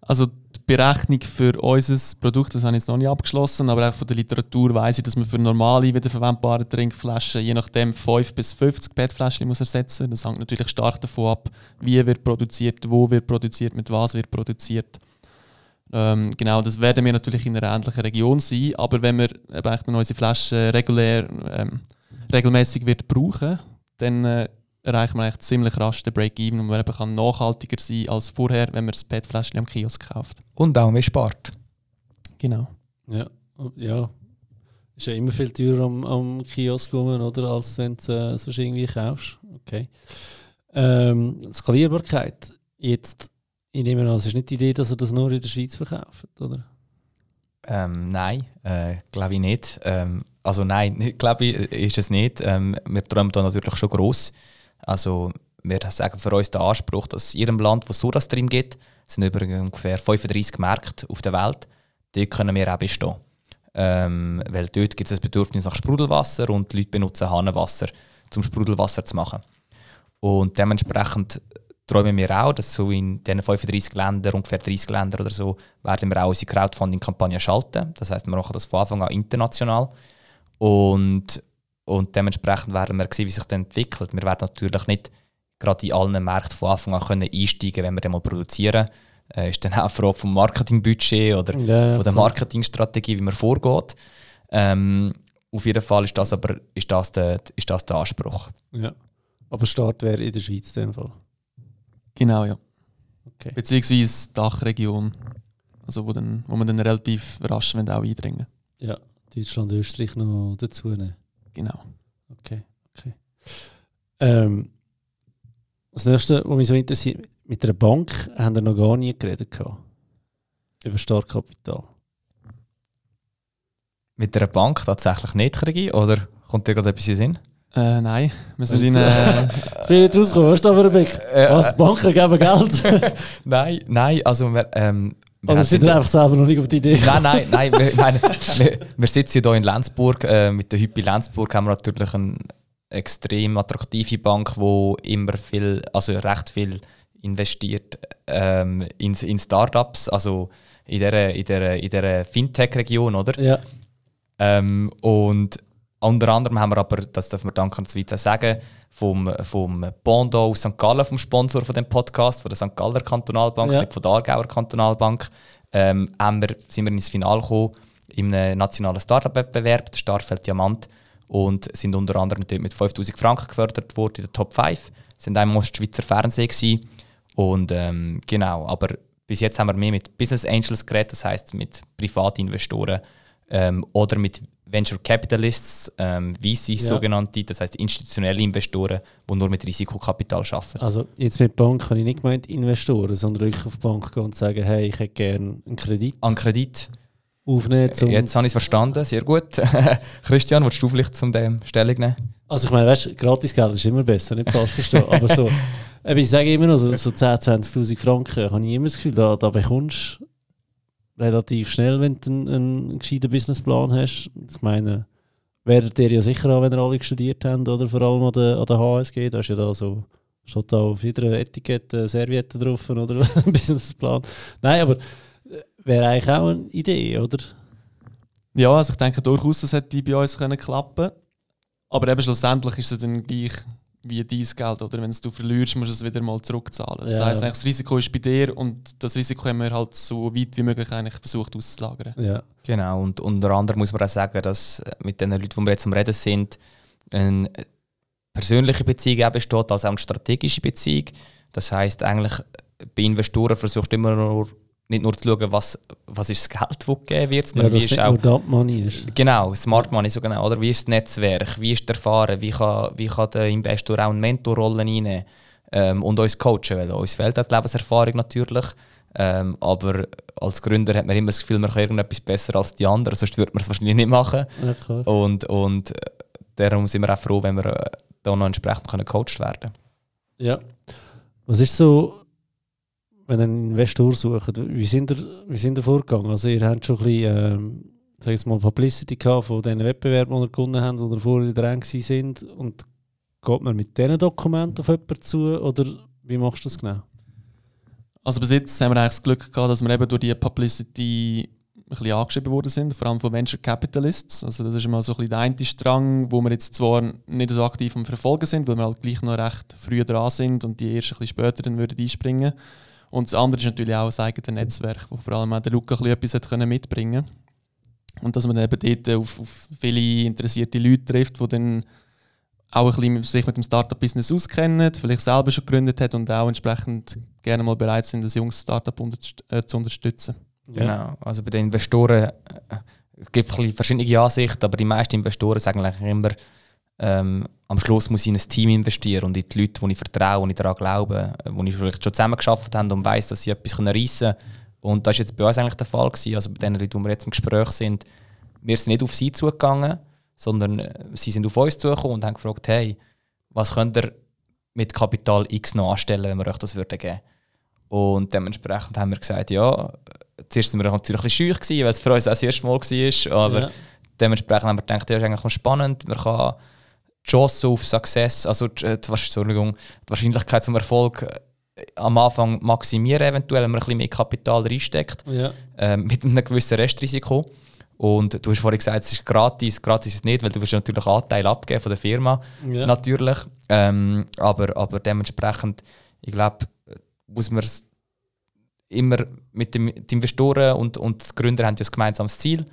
Also die Berechnung für unser Produkt, das habe ich jetzt noch nicht abgeschlossen, aber auch von der Literatur weiß ich, dass man für normale wiederverwendbare Trinkflaschen je nachdem 5 bis 50 PET-Flaschen muss. Das hängt natürlich stark davon ab, wie wird produziert, wo wird produziert, mit was wird produziert. Ähm, genau, das werden wir natürlich in einer ähnlichen Region sein, aber wenn wir eben echt unsere Flaschen regulär, ähm, regelmäßig wird brauchen, dann äh, erreichen wir eigentlich ziemlich rasch den Break-Even und man eben kann nachhaltiger sein als vorher, wenn man das PET-Fläschchen am Kiosk kauft. Und auch mehr spart. Genau. Ja, ja. Ist ja immer viel teurer am, am Kiosk rum, oder? Als wenn du äh, sonst irgendwie kaufst. Okay. Ähm, Skalierbarkeit. Jetzt, ich nehme an, es ist nicht die Idee, dass ihr das nur in der Schweiz verkauft, oder? Ähm, nein, äh, glaube ich nicht. Ähm, also nein, glaube ich, ist es nicht. Ähm, wir träumen da natürlich schon gross. Also wir sagen für uns den Anspruch, dass in jedem Land, wo es Sodas drin gibt, sind über ungefähr 35 Märkte auf der Welt, dort können wir auch bestehen. Ähm, weil dort gibt es ein Bedürfnis nach Sprudelwasser und die Leute benutzen Hahnenwasser, um Sprudelwasser zu machen. Und dementsprechend träumen wir auch, dass so in diesen 35 Ländern, ungefähr 30 Ländern oder so, werden wir auch unsere Crowdfunding-Kampagne schalten. Das heißt, wir machen das von Anfang an international. Und, und dementsprechend werden wir sehen, wie sich das entwickelt. Wir werden natürlich nicht gerade in allen Märkten von Anfang an können einsteigen wenn wir den mal produzieren. Äh, ist dann auch eine Frage vom Marketingbudget oder Ja, von der. Marketingstrategie, wie man vorgeht. Ähm, auf jeden Fall ist das aber ist das der, ist das der Anspruch. Ja. Aber Start wäre in der Schweiz in dem Fall. Genau, ja. Okay. Beziehungsweise Dachregion. Also wo, dann, wo man dann relativ rasch auch eindringen Ja, Deutschland, Österreich noch dazu nehmen. Genau. Okay, okay. Ähm, das nächste, was mich so interessiert, mit einer Bank haben wir noch gar nie geredet. Gehabt. Über Startkapital. Mit einer Bank tatsächlich nicht, Krigi? Oder kommt dir gerade etwas in den Sinn? Äh, nein, wir sind in äh, Ich bin nicht rausgekommen, was ist da für ein Blick? Äh, Was, Banken geben Geld? Nein, nein, also wir, ähm, wir Oder sind wir einfach selber noch nicht auf die Idee Nein, nein, nein. Wir, meine, wir, wir sitzen hier in Lenzburg. Äh, mit der Hypi Lenzburg haben wir natürlich eine extrem attraktive Bank, wo immer viel, also recht viel investiert ähm, in, in Startups, also in der, in der, in der Fintech-Region, oder? Ja, Ähm, und unter anderem haben wir aber, das dürfen wir dankenswerterweise sagen, vom, vom Bondo aus St. Gallen, vom Sponsor von dem Podcast, von der St. Galler Kantonalbank, Ja. nicht von der Aargauer Kantonalbank, ähm, haben wir, sind wir ins Finale gekommen im nationalen Startup-Wettbewerb, der Starfeld Diamant, und sind unter anderem dort mit 5000 Franken gefördert worden in der Top 5. Sind einmal Schweizer Fernsehen gewesen. Und ähm, genau, aber bis jetzt haben wir mehr mit Business Angels geredet, das heißt mit Privatinvestoren ähm, oder mit Venture Capitalists, ähm, VCs Ja. sogenannte, das heißt institutionelle Investoren, die nur mit Risikokapital arbeiten. also jetzt mit Bank habe ich nicht gemeint Investoren, sondern wirklich auf die Bank gehen und sagen, hey, ich hätte gerne einen Kredit An Kredit, aufnehmen. Zum jetzt habe ich es verstanden, sehr gut. Christian, willst du vielleicht zum dem Stellung nehmen? Also ich meine, weißt du, Gratisgeld ist immer besser, nicht falsch verstehen. aber so, ich sage immer noch, so, so 10.000, 20'000 Franken habe ich immer das Gefühl, da, da bekommst du relativ schnell, wenn du einen, einen gescheiten Businessplan hast. Ich meine, werdet ihr ja sicher auch, wenn ihr alle studiert habt, oder vor allem an der, an der HSG, da ist ja da so, steht da auf jeder Etikette Serviette drauf, oder Businessplan. Nein, aber äh, wäre eigentlich auch eine Idee, oder? Ja, also ich denke durchaus, das hätte bei uns können klappen Aber eben schlussendlich ist es dann gleich wie dein Geld. Oder wenn es du verlierst, musst du es wieder mal zurückzahlen. Das Ja. heisst, eigentlich, das Risiko ist bei dir und das Risiko haben wir halt so weit wie möglich eigentlich versucht auszulagern. Ja. Genau, und unter anderem muss man auch sagen, dass äh, mit den Leuten, die wir jetzt am Reden sind, eine persönliche Beziehung auch besteht, als auch eine strategische Beziehung. Das heißt eigentlich, bei Investoren versuchst du immer nur, nicht nur zu schauen, was, was ist das Geld, das gegeben wird, Ja, sondern dass wie ist auch nur Money ist. Genau, Smart Money so genau. Oder wie ist das Netzwerk, wie ist der Erfahren, wie kann, wie kann der Investor auch eine Mentorrolle reinnehmen ähm, und uns coachen, weil uns fehlt die Lebenserfahrung natürlich. Ähm, aber als Gründer hat man immer das Gefühl, man kann irgendetwas besser als die anderen, sonst würde man es wahrscheinlich nicht machen. Ja. Und, und äh, darum sind wir auch froh, wenn wir äh, da noch entsprechend können gecoacht werden Ja. Was ist so, wenn ihr einen Investor sucht, wie sind ihr, wie sind ihr vorgegangen? Also ihr habt schon ein bisschen, ähm, sag jetzt mal, Publicity gehabt von diesen Wettbewerben, die ihr gewonnen habt, wo ihr vorher dran sind und geht man mit diesen Dokumenten auf jemanden zu oder wie machst du das genau? Also bis jetzt haben wir eigentlich das Glück gehabt, dass wir eben durch die Publicity ein bisschen angeschrieben worden sind, vor allem von Venture Capitalists. Also das ist mal so ein bisschen der eine Strang, wo wir jetzt zwar nicht so aktiv am Verfolgen sind, weil wir halt gleich noch recht früh dran sind und die erst ein bisschen später dann würden einspringen Und das andere ist natürlich auch das eigene Netzwerk, wo vor allem auch der Luca etwas hat können mitbringen. Und dass man eben dort auf, auf viele interessierte Leute trifft, die dann auch ein bisschen sich mit dem Startup-Business auskennen, vielleicht selber schon gegründet hat und auch entsprechend gerne mal bereit sind, das junges Startup äh, zu unterstützen. Genau, also bei den Investoren äh, gibt es verschiedene Ansichten, aber die meisten Investoren sagen eigentlich immer, ähm, am Schluss muss ich in ein Team investieren und in die Leute, die ich vertraue und ich daran glaube, wo ich vielleicht schon zusammen geschafft habe und weiß, dass sie etwas reissen können. Und das war jetzt bei uns eigentlich der Fall. Gewesen. Also bei den Leuten, die wir jetzt im Gespräch sind, wir sind nicht auf sie zugegangen, sondern äh, sie sind auf uns zugekommen und haben gefragt, hey, was könnt ihr mit Kapital X noch anstellen, wenn wir euch das würden geben Und dementsprechend haben wir gesagt, ja, zuerst waren wir natürlich ein bisschen scheu, weil es für uns auch das erste Mal war, aber ja. dementsprechend haben wir gedacht, ja, ist eigentlich noch spannend, man kann die Chance auf Success, also die, Entschuldigung, die Wahrscheinlichkeit zum Erfolg äh, am Anfang maximieren, eventuell, wenn man ein bisschen mehr Kapital reinsteckt, ja. äh, mit einem gewissen Restrisiko. Und du hast vorhin gesagt, es ist gratis. Gratis ist es nicht, weil du wirst natürlich Anteil abgeben von der Firma. Ja. Natürlich. Ähm, aber, aber dementsprechend, ich glaube, muss man immer mit dem, die Investoren und, und die Gründer haben ja ein gemeinsames Ziel.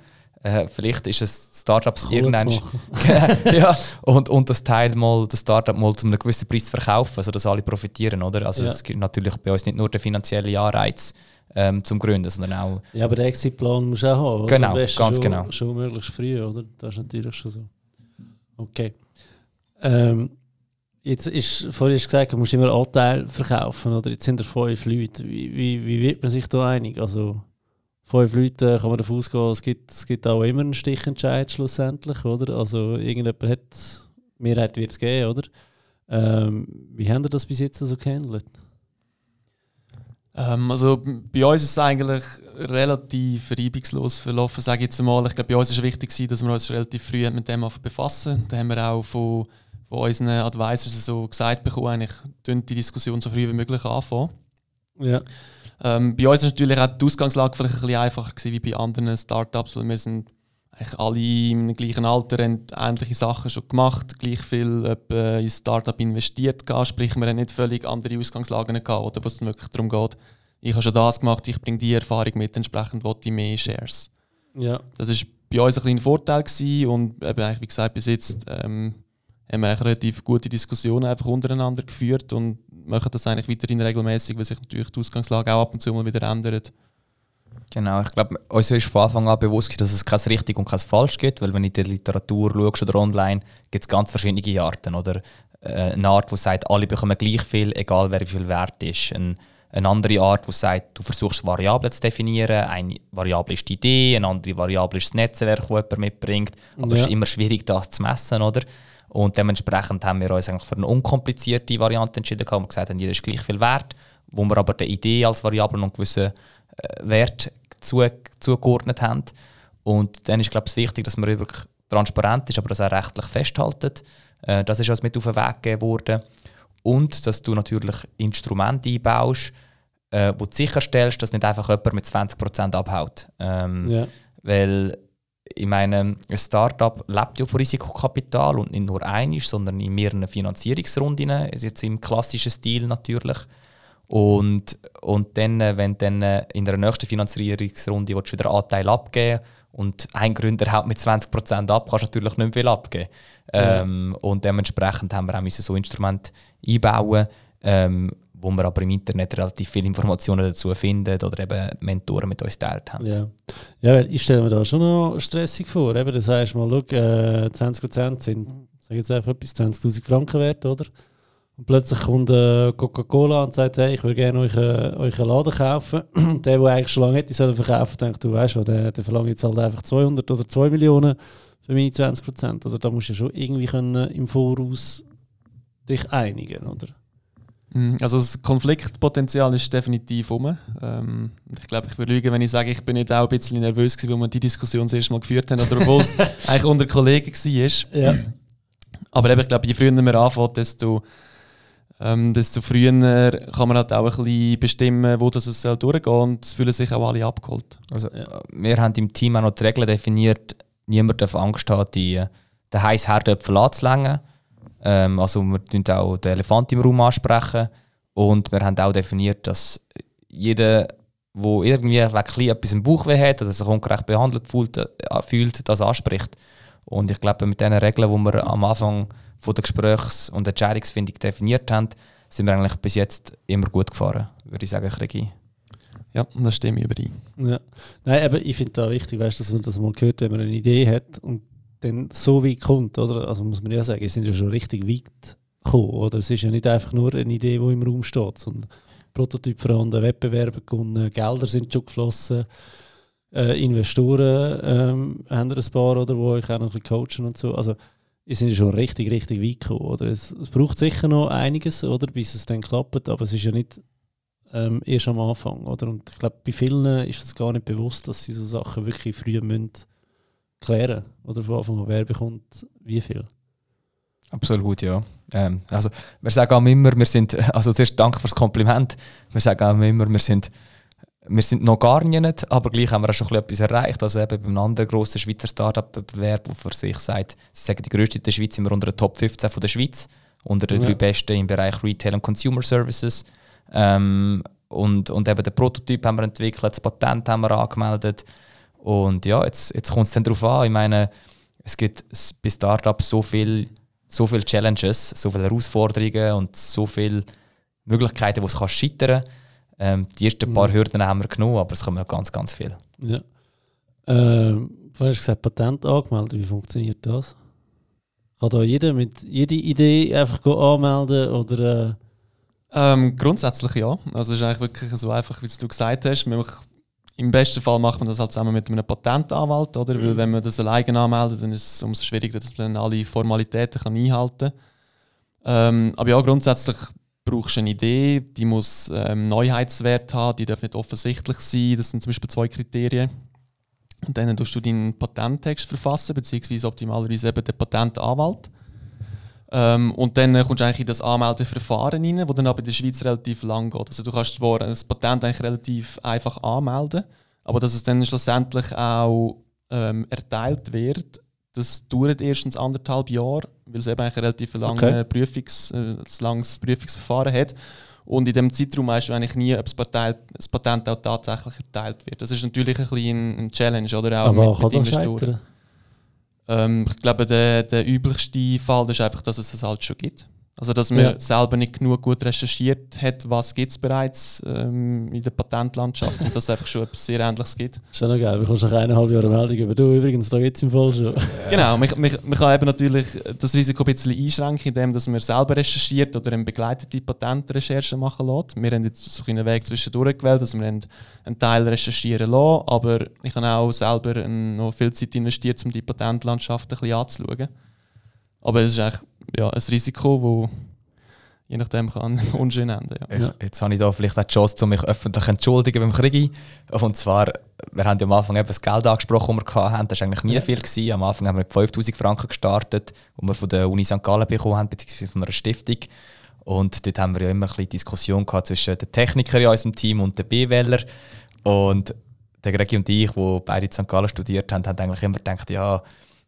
Äh, vielleicht ist es Startups irgendwann ja, und, und das Teil mal, das Startup mal zu einem gewissen Preis zu verkaufen, sodass alle profitieren, oder? Also ja. es gibt natürlich bei uns nicht nur den finanziellen Anreiz, ähm, zum Gründen, sondern auch... Ja, aber den Exitplan musst du auch haben, oder? Genau, ganz schon, genau. Schon möglichst früh, oder? Das ist natürlich schon so. Okay. Ähm, jetzt ist, vorhin du gesagt, du musst immer Anteil verkaufen, oder? Jetzt sind da fünf Leute. Wie, wie, wie wird man sich da einig? Also, fünf Leute kann man davon ausgehen, es gibt, es gibt auch immer einen Stichentscheid schlussendlich, oder? Also, irgendjemand hat... Mehrheit wird es geben, oder? Ähm, wie haben ihr das bis jetzt so gehandelt? Ähm, also bei uns ist es eigentlich relativ reibungslos verlaufen, sage ich jetzt mal. Ich glaube, bei uns war es wichtig, dass wir uns relativ früh mit dem befassen. Da haben wir auch von, von unseren Advisors so gesagt bekommen, eigentlich die Diskussion so früh wie möglich anfangen. Ja. Ähm, bei uns ist natürlich auch die Ausgangslage vielleicht ein bisschen einfacher gewesen wie bei anderen Startups, weil wir sind eigentlich alle im gleichen Alter haben ähnliche Sachen schon gemacht, gleich viel in ein Startup investiert, sprich wir haben nicht völlig andere Ausgangslagen gehabt, oder wo es dann wirklich darum geht, ich habe schon das gemacht, ich bringe die Erfahrung mit, entsprechend wollte ich mehr Shares. Ja. Das war bei uns ein kleiner Vorteil gewesen und eben, wie gesagt, bis jetzt ähm, haben wir relativ gute Diskussionen einfach untereinander geführt und machen das eigentlich weiterhin regelmäßig, weil sich natürlich die Ausgangslage auch ab und zu mal wieder ändert. Genau, ich glaube, uns ist von Anfang an bewusst, dass es kein richtig und kein falsch gibt, weil wenn du in der Literatur schaust oder online, gibt es ganz verschiedene Arten. Oder äh, eine Art, die sagt, alle bekommen gleich viel, egal wer wie viel wert ist. Ein, eine andere Art, die sagt, du versuchst Variablen zu definieren. Eine Variable ist die Idee, eine andere Variable ist das Netzwerk, das jemand mitbringt. Aber ja. es ist immer schwierig, das zu messen, oder? Und dementsprechend haben wir uns eigentlich für eine unkomplizierte Variante entschieden, wir gesagt haben, jeder ist gleich viel wert, wo wir aber die Idee als Variable und gewissen äh, Wert zu, zugeordnet haben. Und dann ist glaube ich wichtig, dass man wirklich transparent ist, aber das auch rechtlich festhaltet. Äh, das ist uns mit auf den Weg gegeben worden. Und dass du natürlich Instrumente einbaust, äh, wo du sicherstellst, dass nicht einfach jemand mit 20% abhaut. Ähm, ja. Weil ich meine, ein Startup lebt ja von Risikokapital und nicht nur einiges, sondern in mehreren Finanzierungsrunden, jetzt im klassischen Stil natürlich. Und, und dann, äh, wenn dann äh, in der nächsten Finanzierungsrunde willst du wieder Anteil abgeben und ein Gründer haut mit 20% ab, kannst du natürlich nicht viel abgeben. Ja. Ähm, und dementsprechend haben wir auch so Instrumente einbauen, ähm, wo wir aber im Internet relativ viele Informationen dazu finden oder eben Mentoren mit uns teilt haben. Ja, ja ich stelle mir da schon noch stressig vor. Eben, das heißt mal, schau, äh, 20% sind, sag jetzt einfach etwas, 20'000 Franken wert, oder? Und plötzlich kommt äh, Coca-Cola und sagt, hey, ich würde gerne euch, äh, euch einen Laden kaufen. der, der eigentlich schon lange hätte sollen verkaufen, denkt, du weißt der, der verlangt jetzt halt einfach 200 oder 2 Millionen für meine 20 Prozent. Oder da musst du schon irgendwie können im Voraus dich einigen, oder? Mhm, also das Konfliktpotenzial ist definitiv um. Ähm, ich glaube, ich würde lügen, wenn ich sage, ich bin nicht auch ein bisschen nervös gewesen, weil wir die Diskussion das erste Mal geführt haben, oder obwohl es eigentlich unter Kollegen war. Ja. Aber eben, ich glaube, je früher man anfängt, desto ähm, desto früher kann man halt auch ein bisschen bestimmen, wo das soll durchgehen und es fühlen sich auch alle abgeholt. Also, ja. Wir haben im Team auch noch die Regeln definiert, niemand darf Angst haben, die, den heißen Herdöpfel anzulängen. Ähm, also wir sprechen auch den Elefant im Raum ansprechen und wir haben auch definiert, dass jeder, der irgendwie etwas im Bauch hat oder sich ungerecht behandelt fühlt, äh, fühlt, das anspricht. Und ich glaube, mit den Regeln, die wir am Anfang von der Gesprächs- und Entscheidungsfindung definiert haben, sind wir eigentlich bis jetzt immer gut gefahren, würde ich sagen, Regie. Ja, das stimme ich überein. Ja. Nein, aber ich finde da wichtig, weißt, dass man das mal hört, wenn man eine Idee hat und dann so weit kommt, oder? Also muss man ja sagen, es sind ja schon richtig weit gekommen, oder? Es ist ja nicht einfach nur eine Idee, die im Raum steht, sondern Prototyp vorhanden, Wettbewerbe gewonnen, Gelder sind schon geflossen, äh, Investoren ähm, haben ein paar, oder, die euch auch noch ein bisschen coachen und so. Also, ihr sind schon richtig, richtig weit gekommen, oder? Es, es, braucht sicher noch einiges, oder, bis es dann klappt, aber es ist ja nicht ähm, erst am Anfang, oder? Und ich glaube, bei vielen ist es gar nicht bewusst, dass sie so Sachen wirklich früh müssen klären oder von Anfang an, wer bekommt wie viel. Absolut, ja. Ähm, also, wir sagen auch immer, wir sind, also zuerst danke fürs Kompliment, wir sagen auch immer, wir sind, wir sind noch gar nicht, aber gleich haben wir auch schon etwas erreicht. Also eben bei einem anderen grossen Schweizer Startup-Bewerb, der für sich sagt, sie sagen, die grösste in der Schweiz sind wir unter den Top 15 von der Schweiz, unter den ja. drei besten im Bereich Retail und Consumer Services. Ähm, und, und eben den Prototyp haben wir entwickelt, das Patent haben wir angemeldet. Und ja, jetzt, jetzt kommt es dann darauf an. Ich meine, es gibt bei Startups so viele so viel Challenges, so viele Herausforderungen und so viele Möglichkeiten, wo es kann scheitern ähm, Die ersten paar mhm. Hürden haben wir genommen, aber es kommen noch ganz, ganz viel. Ja. Ähm, du hast gesagt, Patent angemeldet. Wie funktioniert das? Kann da jeder mit jeder Idee einfach anmelden oder... Äh ähm, grundsätzlich ja. Also es ist eigentlich wirklich so einfach, wie du gesagt hast. Im besten Fall macht man das halt zusammen mit einem Patentanwalt, oder? Weil wenn man das alleine anmeldet, dann ist es umso schwieriger, dass man dann alle Formalitäten kann einhalten kann. Ähm, aber ja, grundsätzlich brauchst du eine Idee, die muss ähm, Neuheitswert haben, die darf nicht offensichtlich sein. Das sind zum Beispiel zwei Kriterien. Und dann tust du deinen Patenttext verfassen, beziehungsweise optimalerweise eben den Patentanwalt. Ähm, und dann kommst du eigentlich in das Anmeldeverfahren rein, das dann aber in der Schweiz relativ lang geht. Also du kannst zwar ein Patent eigentlich relativ einfach anmelden, aber dass es dann schlussendlich auch ähm, erteilt wird, das dauert erstens anderthalb Jahre, weil es eben ein relativ lange okay. Prüfungs, äh, langes Prüfungsverfahren hat. Und in dem Zeitraum weißt du eigentlich nie, ob das Patent, das Patent auch tatsächlich erteilt wird. Das ist natürlich ein bisschen ein Challenge, oder? Auch Aber mit, mit Investoren. Scheitern? Ähm, ich glaube, der, der üblichste Fall ist einfach, dass es das halt schon gibt. Also, dass man ja. selber nicht genug gut recherchiert hat, was gibt es bereits ähm, in der Patentlandschaft und dass es einfach schon etwas sehr Ähnliches gibt. ist ja noch geil. Du kommst nach eineinhalb Jahren Meldung über du übrigens, da gibt es im Fall schon. genau, man, man, man, kann eben natürlich das Risiko ein bisschen einschränken, indem dass man selber recherchiert oder eine begleitete Patentrecherche machen lässt. Wir haben jetzt so einen Weg zwischendurch gewählt, dass wir einen Teil recherchieren lassen, aber ich habe auch selber noch viel Zeit investiert, um die Patentlandschaft ein bisschen anzuschauen. Aber es ist eigentlich ja, ein Risiko, das je nachdem kann unschön enden. Ja. Ich, jetzt habe ich da vielleicht auch die Chance, um mich öffentlich zu entschuldigen beim Krieg. Und zwar, wir haben ja am Anfang eben das Geld angesprochen, das wir hatten. Das war eigentlich nie ja. viel. Gewesen. Am Anfang haben wir mit 5000 Franken gestartet, die wir von der Uni St. Gallen bekommen haben, beziehungsweise von einer Stiftung. Und dort haben wir ja immer ein bisschen Diskussion gehabt zwischen den Technikern in unserem Team und den B-Wähler. Und der Gregi und ich, die beide in St. Gallen studiert haben, haben eigentlich immer gedacht, ja,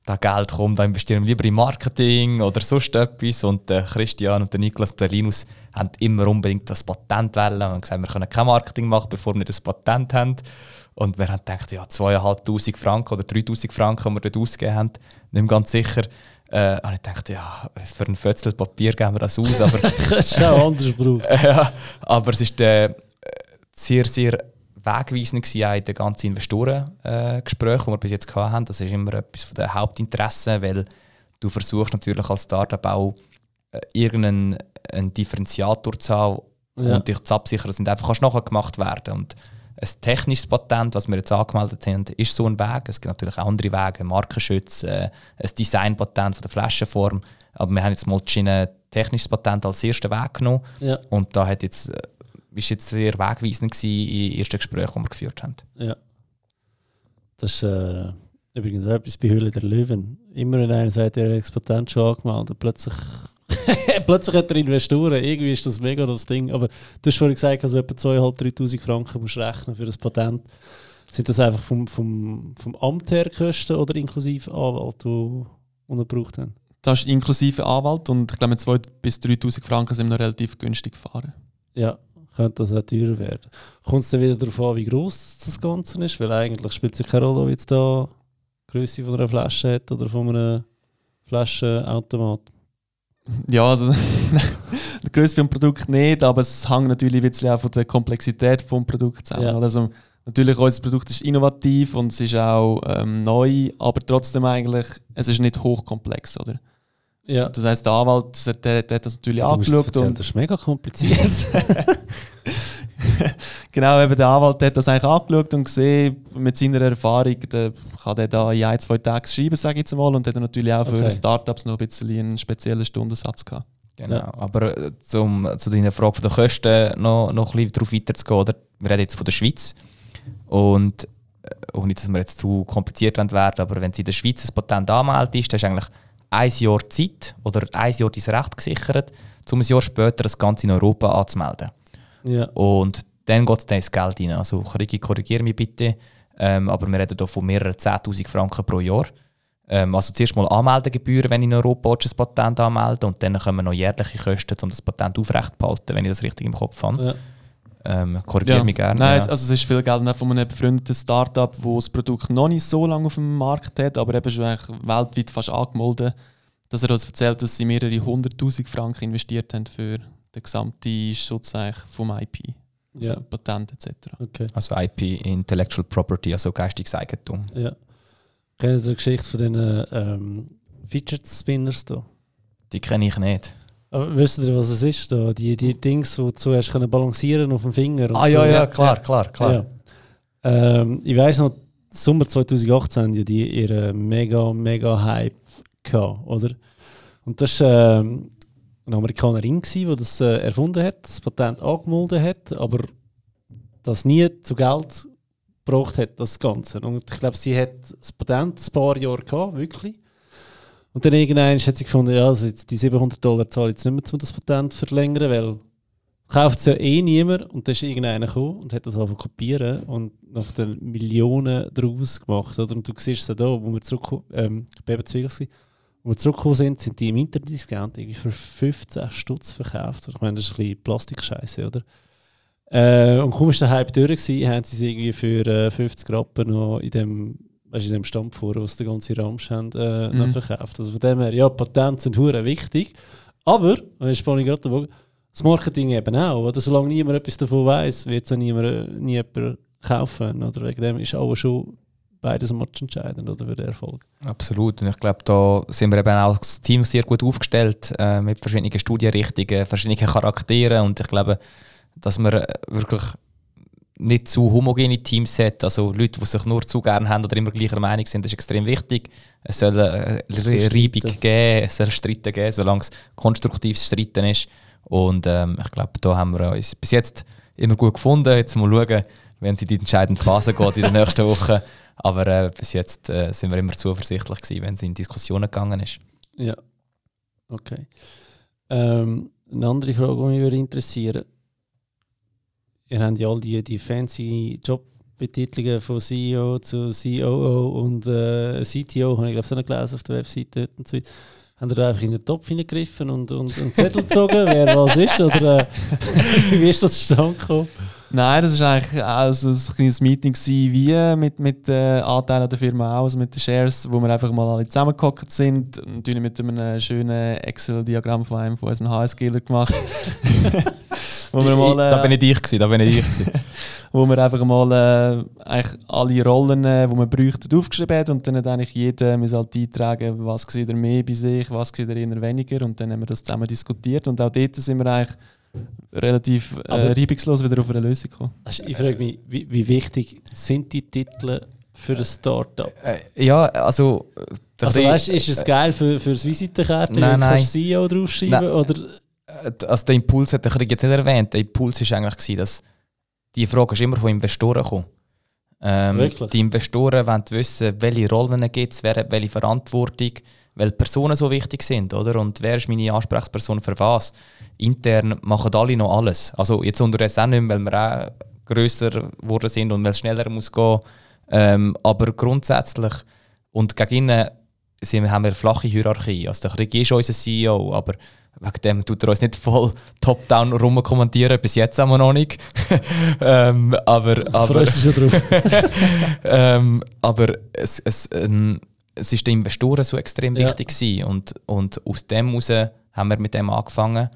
da Geld kommt, da investieren wir lieber in Marketing oder sonst etwas. Und der Christian und der Niklas und der Linus haben immer unbedingt das Patent. Wir haben gesagt, wir können kein Marketing machen, bevor wir das Patent haben. Und wir haben gedacht, ja, 2'500 Franken oder 3'000 Franken, die wir dort ausgegeben haben, nicht ganz sicher. Äh, und ich dachte, ja, für ein Fötzel Papier geben wir das aus. Aber, das ist auch anders Brauch. ja, aber es ist äh, sehr, sehr wegweisend in den ganzen Investorengesprächen, die wir bis jetzt hatten. Das ist immer etwas der Hauptinteressen, weil du versuchst natürlich als Startup auch äh, irgendeinen Differenziator zu haben ja. und dich zu absichern, dass einfach nachher gemacht werden und ein technisches Patent, was wir jetzt angemeldet haben, ist so ein Weg. Es gibt natürlich auch andere Wege, Markenschutz, äh, ein Designpatent von der Flaschenform. Aber wir haben jetzt mal ein technisches Patent als ersten Weg genommen. Ja. Und da hat jetzt äh, ist jetzt sehr wegweisend in den ersten Gesprächen, die wir geführt haben. Ja. Das ist äh, übrigens auch etwas bei Höhle der Löwen. Immer wenn einer sagt, er hat Expatent schon angemeldet, plötzlich, plötzlich hat er Investoren. Irgendwie ist das mega das Ding. Aber du hast vorhin gesagt, also etwa 2'500, 3'000 Franken musst du rechnen für das Patent. Sind das einfach vom, vom, vom Amt her Kosten oder inklusive Anwalt, die unterbraucht haben? Das ist inklusive Anwalt und ich glaube, 2'000 bis 3'000 Franken sind wir noch relativ günstig gefahren. Ja, könnte das auch teurer werden. Kommt es dann wieder darauf an, wie groß das Ganze ist? Weil eigentlich spielt es ja keine Rolle, ob jetzt da die Größe von einer Flasche hat oder von einem Flaschenautomat. Ja, also die Größe vom Produkt nicht, aber es hängt natürlich ein bisschen auch von der Komplexität des Produkts zusammen. Ja. Also natürlich, unser Produkt ist innovativ und es ist auch ähm, neu, aber trotzdem eigentlich, es ist nicht hochkomplex, oder? Ja. Das heisst, der Anwalt der, der hat das natürlich es angeschaut und das ist mega kompliziert. genau, eben der Anwalt hat das eigentlich angeschaut und gesehen, mit seiner Erfahrung, der kann der da in ein, zwei Tagen schreiben, sage ich jetzt mal, und hat natürlich auch für Okay. Startups noch ein bisschen einen speziellen Stundensatz gehabt. Genau. Ja. Aber äh, zum, zu deiner Frage von den Kosten noch, noch ein bisschen darauf weiterzugehen, oder? wir reden jetzt von der Schweiz. Und äh, auch nicht, dass wir jetzt zu kompliziert werden, aber wenn sie in der Schweiz ein Patent anmeldet, ist, dann ist eigentlich ein Jahr Zeit oder ein Jahr dein Recht gesichert, um ein Jahr später das Ganze in Europa anzumelden. ja. Und dann geht es dann ins Geld rein. Also, Rigi, korrigiere mich bitte. Ähm, aber wir reden hier von mehreren 10.000 Franken pro Jahr. Ähm, also zuerst mal Anmeldegebühren, wenn ich in Europa ein Patent anmelde und dann kommen noch jährliche Kosten, um das Patent aufrecht zu behalten, wenn ich das richtig im Kopf habe. ja. Ähm, korrigiere mich gerne. Nein, ja. es- also es ist viel Geld auch von einem befreundeten Startup, wo das Produkt noch nicht so lange auf dem Markt hat, aber eben schon weltweit fast angemeldet, dass er uns erzählt, dass sie mehrere hunderttausend Franken investiert haben für den gesamten Schutz vom IP, also Ja. Patent etc. Okay. Also IP, Intellectual Property, also geistiges Eigentum. Ja. Kennen Sie die Geschichte von den ähm, Fidget Spinners da? Die kenne ich nicht. Aber wisst ihr, was es ist da? Die, die Dings, die du zuerst können balancieren auf dem Finger. Ah so. ja, ja, klar, klar, klar. Ja. Ähm, ich weiß noch, Sommer 2018 haben ja die ihren mega, mega Hype gehabt, oder? Und das war ähm, eine Amerikanerin, die das äh, erfunden hat, das Patent angemeldet hat, aber das nie zu Geld gebraucht hat, das Ganze. Und ich glaube, sie hat das Patent ein paar Jahre gehabt, wirklich. Und dann irgendwann hat sie gefunden, ja, also jetzt die 700 Dollar zahle ich jetzt nicht mehr, um das Patent zu verlängern, weil kauft es ja eh niemand und dann ist irgendeiner gekommen und hat das einfach kopieren und nach den Millionen daraus gemacht. Oder? Und du siehst es ja da, wo wir zurückkommen, ähm, ich bin wir zurückgekommen sind, sind die im Interdiscount irgendwie für 15 Stutz verkauft. Ich meine, das ist ein bisschen Plastikscheiße, oder? Äh, und kaum ist der Hype durch haben sie es irgendwie für äh, 50 Rappen noch in dem, weißt, in dem Stand vor, was der ganze Ramsch haben, äh, noch Mhm. verkauft. Also von dem her, ja, Patente sind hure wichtig, aber, und jetzt spanne ich gerade den Bogen, das Marketing eben auch. Oder? Solange niemand etwas davon weiß, wird es auch niemand, äh, nie jemand kaufen. Oder? Wegen dem ist auch schon beides match entscheidend oder, für den Erfolg. Absolut. Und ich glaube, da sind wir eben auch als Team sehr gut aufgestellt, äh, mit verschiedenen Studienrichtungen, verschiedenen Charakteren. Und ich glaube, dass äh, wirklich nicht zu homogene Teams hat, also Leute, die sich nur zu gerne haben oder immer gleicher Meinung sind, das ist extrem wichtig. Es soll äh, soll Reibung geben, es soll Streiten geben, solange es konstruktives Streiten ist. Und ähm, ich glaube, da haben wir uns bis jetzt immer gut gefunden. Jetzt mal schauen, wenn es in die entscheidende Phase geht in den nächsten Wochen. Aber äh, bis jetzt äh, sind wir immer zuversichtlich gewesen, wenn es in Diskussionen gegangen ist. Ja. Okay. Ähm, eine andere Frage, die mich würde interessieren Ihr habt ja all die, die fancy Jobbetitelungen von CEO zu COO und äh, CTO, habe ich glaube ich noch gelesen auf der Webseite und so weiter. Habt ihr da einfach in den Topf hineingegriffen und, und einen Zettel gezogen, wer was ist? Oder äh, wie ist das zustande gekommen? Nein, das war eigentlich auch so ein kleines Meeting gewesen, wie mit, mit äh, Anteilen der Firma auch, also mit den Shares, wo wir einfach mal alle zusammengehockt sind. Natürlich mit einem schönen Excel-Diagramm von einem von unseren HSGler gemacht. wo, wir mal, äh, da bin ich ich gewesen, da bin ich ich gewesen. wo wir einfach mal äh, eigentlich alle Rollen, äh, die man bräuchte, aufgeschrieben hat und dann hat eigentlich jeder muss halt eintragen, was sieht er mehr bei sich, was sieht er eher weniger und dann haben wir das zusammen diskutiert und auch dort sind wir eigentlich relativ äh, reibungslos wieder auf eine Lösung gekommen. Also ich frage mich, wie, wie wichtig sind die Titel für ein Startup? Äh, ja, also... äh, Also weißt, ist es geil für, für das Visitenkärtchen, Nein, wenn du nein. kannst CEO draufschreiben Nein. oder Äh, also der Impuls hat der Krieg jetzt nicht erwähnt. Der Impuls war eigentlich, gewesen, dass die Frage ist immer von Investoren gekommen. Ähm, die Investoren wollen wissen, welche Rollen gibt es, wer hat welche Verantwortung, weil Personen so wichtig sind, oder? Und wer ist meine Ansprechperson für was? Intern machen alle noch alles. Also jetzt unterdessen auch nicht mehr, weil wir auch grösser geworden sind und weil es schneller muss gehen. Ähm, aber grundsätzlich und gegen innen sind, haben wir eine flache Hierarchie. Also der Krieg ist unser CEO, aber wegen dem tut er uns nicht voll top-down rumkommentieren, bis jetzt haben wir noch nicht. ähm, aber, aber, schon drauf? ähm, aber es, es, ähm, es ist den Investoren so extrem Ja. wichtig gewesen und, und aus dem heraus haben wir mit dem angefangen.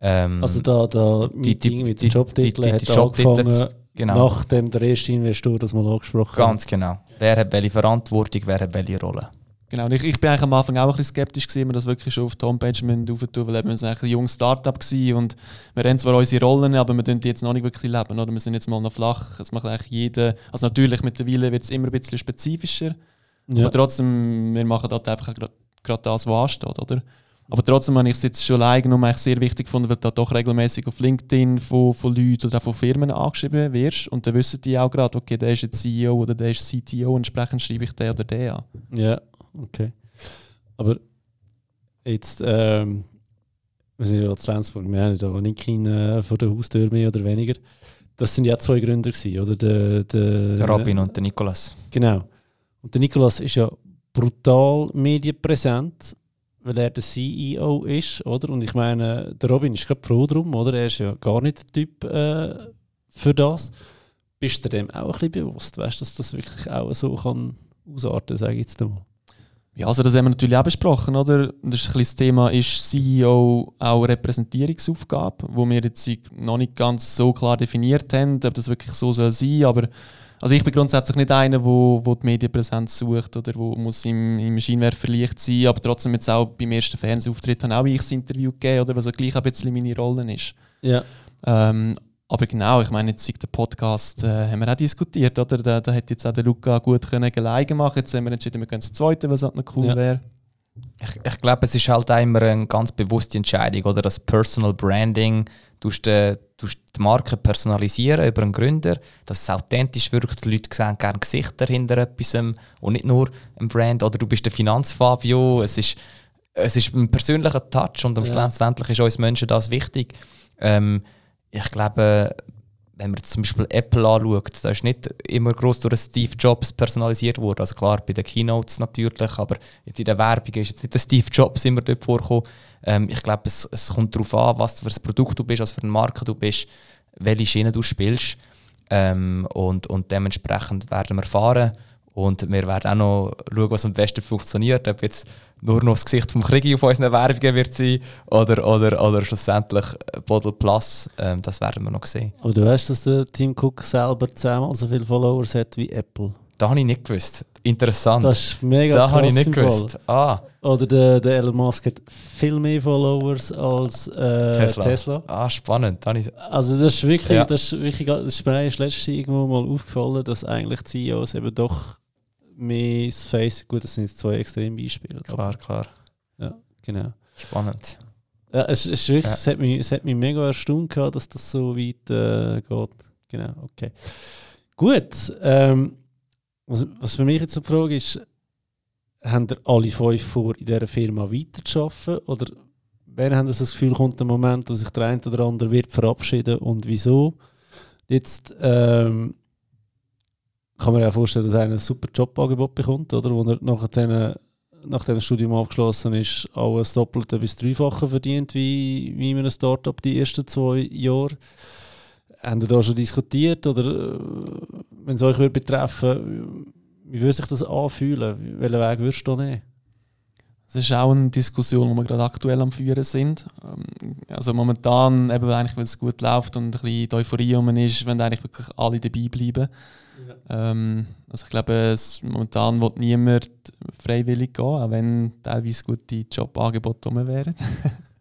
Ähm, Also da, da Die- die- mit die- dem Jobtitel die- die- hat die Jobtitel genau. nachdem der erste Investor das mal angesprochen ganz genau. Wer hat welche Verantwortung, wer hat welche Rolle. Genau, ich, ich bin eigentlich am Anfang auch ein bisschen skeptisch gewesen, wir das wirklich schon auf die Homepage aufentun, weil eben wir sind ein junges Startup gewesen und wir haben zwar unsere Rollen, aber wir tun die jetzt noch nicht wirklich leben, oder? Wir sind jetzt mal noch flach, es macht eigentlich jeder, also natürlich mittlerweile wird es immer ein bisschen spezifischer, Ja. aber trotzdem, wir machen dort einfach gerade das, was ansteht, oder? Aber trotzdem habe ich es jetzt schon allein genommen eigentlich sehr wichtig gefunden, weil du da doch regelmäßig auf LinkedIn von, von Leuten oder auch von Firmen angeschrieben wirst und dann wissen die auch gerade, okay, der ist jetzt CEO oder der ist CTO, entsprechend schreibe ich den oder den an. Ja, okay. Aber jetzt, ähm, wir sind ja in Lenzburg, wir haben ja da nicht äh, vor der Haustür mehr oder weniger. Das sind ja zwei Gründer gewesen, oder? Der, der, Der Robin und der Nikolas. Genau. Und der Nikolas ist ja brutal medienpräsent, weil er der CEO ist, oder? Und ich meine, der Robin ist gerade froh drum, oder? Er ist ja gar nicht der Typ äh, für das. Bist du dem auch ein bisschen bewusst, weißt du, dass das wirklich auch so kann ausarten, sage ich jetzt mal. Ja, also das haben wir natürlich auch besprochen, oder? Das ist ein das Thema, ist CEO auch Repräsentierungsaufgabe, wo wir jetzt noch nicht ganz so klar definiert haben, ob das wirklich so soll sein, aber also ich bin grundsätzlich nicht einer, wo, wo die Medienpräsenz sucht oder wo muss im, im Scheinwerferlicht sein, aber trotzdem jetzt auch beim ersten Fernsehauftritt habe auch ich das Interview gegeben, oder was auch gleich ein bisschen meine Rolle ist. Ja. Ähm, aber genau, ich meine, jetzt seit der Podcast äh, haben wir auch diskutiert, oder? Da, da hätte jetzt auch der Luca gut können Gelegen machen Jetzt haben wir entschieden, wir gehen das zweite, was halt noch cool Ja. wäre. Ich, ich glaube, es ist halt auch immer eine ganz bewusste Entscheidung, oder? Das Personal Branding, du die, tust die Marke personalisieren über einen Gründer, dass es authentisch wirkt, die Leute sehen gerne Gesichter hinter etwas ähm, und nicht nur ein Brand. Oder du bist der Finanzfabio, es ist, es ist ein persönlicher Touch und Ja. schlussendlich ist uns Menschen das wichtig. Ähm, ich glaube, wenn man zum Beispiel Apple anschaut, da ist nicht immer groß durch Steve Jobs personalisiert worden. Also klar, bei den Keynotes natürlich, aber jetzt in der Werbung ist jetzt nicht der Steve Jobs immer dort vorgekommen. Ähm, ich glaube, es, es kommt darauf an, was für ein Produkt du bist, was für eine Marke du bist, welche Schiene du spielst. Ähm, und, und dementsprechend werden wir fahren und wir werden auch noch schauen, was am besten funktioniert. Ob jetzt nur noch das Gesicht vom Krieg auf unseren Werbungen wird sein oder, oder, oder schlussendlich Bottle Plus. Ähm, das werden wir noch sehen. Aber du weißt, dass der Tim Cook selber zehnmal so viele Followers hat wie Apple. Das habe ich nicht gewusst. Interessant. Das ist mega das habe ich nicht gewusst. Ah. Oder der, der Elon Musk hat viel mehr Followers als äh, Tesla. Tesla. ah, spannend. Ich, Also das ist wirklich, Ja. das ist wirklich, das ist mir erst letztes irgendwo mal aufgefallen, dass eigentlich die CEOs eben doch das Face, gut, das sind jetzt zwei Extrembeispiele. klar, klar. Genau. Spannend. Ja, es, es, ist wirklich, Ja. es, hat mich, es hat mich mega erstaunt, gehabt, dass das so weit äh, geht. Genau, okay. Gut, ähm, was, was für mich jetzt eine Frage ist, haben ihr alle fünf vor, in dieser Firma weiterzuarbeiten? Oder wer haben das Gefühl, kommt der Moment, wo sich der eine oder andere wird verabschieden und wieso? Jetzt ähm, kann man ja vorstellen, dass einer ein super Jobangebot bekommt, oder? Wo er nachher nachdem das Studium abgeschlossen ist, auch das Doppelte bis Dreifache verdient, wie, wie in einem Startup die ersten zwei Jahre. Haben ihr da schon diskutiert? Oder äh, wenn es euch würde betreffen wie würde sich das anfühlen? Welchen Weg würdest du da nehmen? Das ist auch eine Diskussion, die wir gerade aktuell am Führen sind. Ähm, Also momentan, eben eigentlich, weil es gut läuft und ein bisschen die Euphorie um ist, wenn eigentlich wirklich alle dabei bleiben. Ähm, also ich glaube, es, momentan will niemand freiwillig gehen, auch wenn teilweise gute Jobangebote rum wären.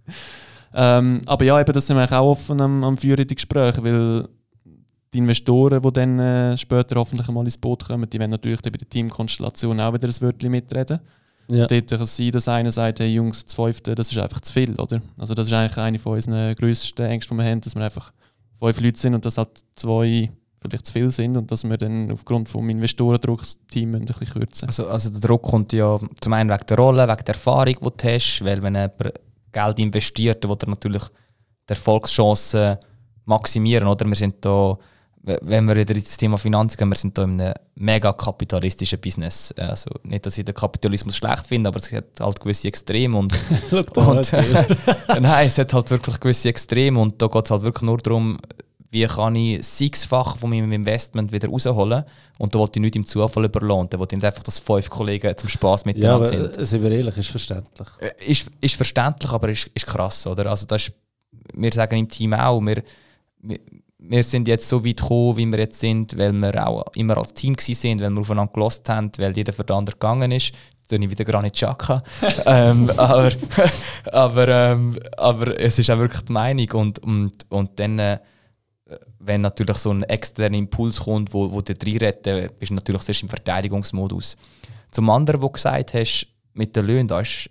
ähm, aber ja, eben, das sind wir auch offen am, am Führen die Gespräche, weil die Investoren, die dann äh, später hoffentlich mal ins Boot kommen, die werden natürlich bei der Teamkonstellation auch wieder ein Wörtchen mitreden. Ja. Dort kann es sein, dass einer sagt, hey Jungs, das Fünfte, das ist einfach zu viel, oder? Also das ist eigentlich eine von unseren grössten Ängsten, die wir haben, dass wir einfach fünf Leute sind und dass halt zwei vielleicht zu viel sind und dass wir dann aufgrund vom Investorendruck das Team ein bisschen kürzen. Also, also der Druck kommt ja zum einen wegen der Rolle, wegen der Erfahrung, die du hast, weil wenn jemand Geld investiert, dann will er natürlich die Erfolgschancen maximieren. Oder? Wir sind da, wenn wir wieder ins Thema Finanzen gehen, wir sind hier in einem mega kapitalistischen Business. Also nicht, dass ich den Kapitalismus schlecht finde, aber es hat halt gewisse Extreme und, und nein, es hat halt wirklich gewisse Extreme und da geht es halt wirklich nur darum, wie kann ich sechsfach von meinem Investment wieder rausholen und da wollte ich nicht im Zufall überlohnen, da wollte ich einfach, dass fünf Kollegen zum Spaß miteinander ja, sind. sind wir ehrlich, ist verständlich. Äh, ist, ist verständlich, aber ist, ist krass, oder? Also das ist, wir sagen im Team auch, wir, wir wir sind jetzt so weit gekommen, wie wir jetzt sind, weil wir auch immer als Team sind, weil wir aufeinander gelost haben, weil jeder für den anderen gegangen ist. Jetzt tue ich wieder gar nicht Chaka. ähm, aber, aber, ähm, aber es ist auch wirklich die Meinung. Und, und, und dann, äh, wenn natürlich so ein externer Impuls kommt, wo, wo du reinredet, dann bist du natürlich zuerst im Verteidigungsmodus. Zum anderen, wo du gesagt hast, mit den Löhnen, da ist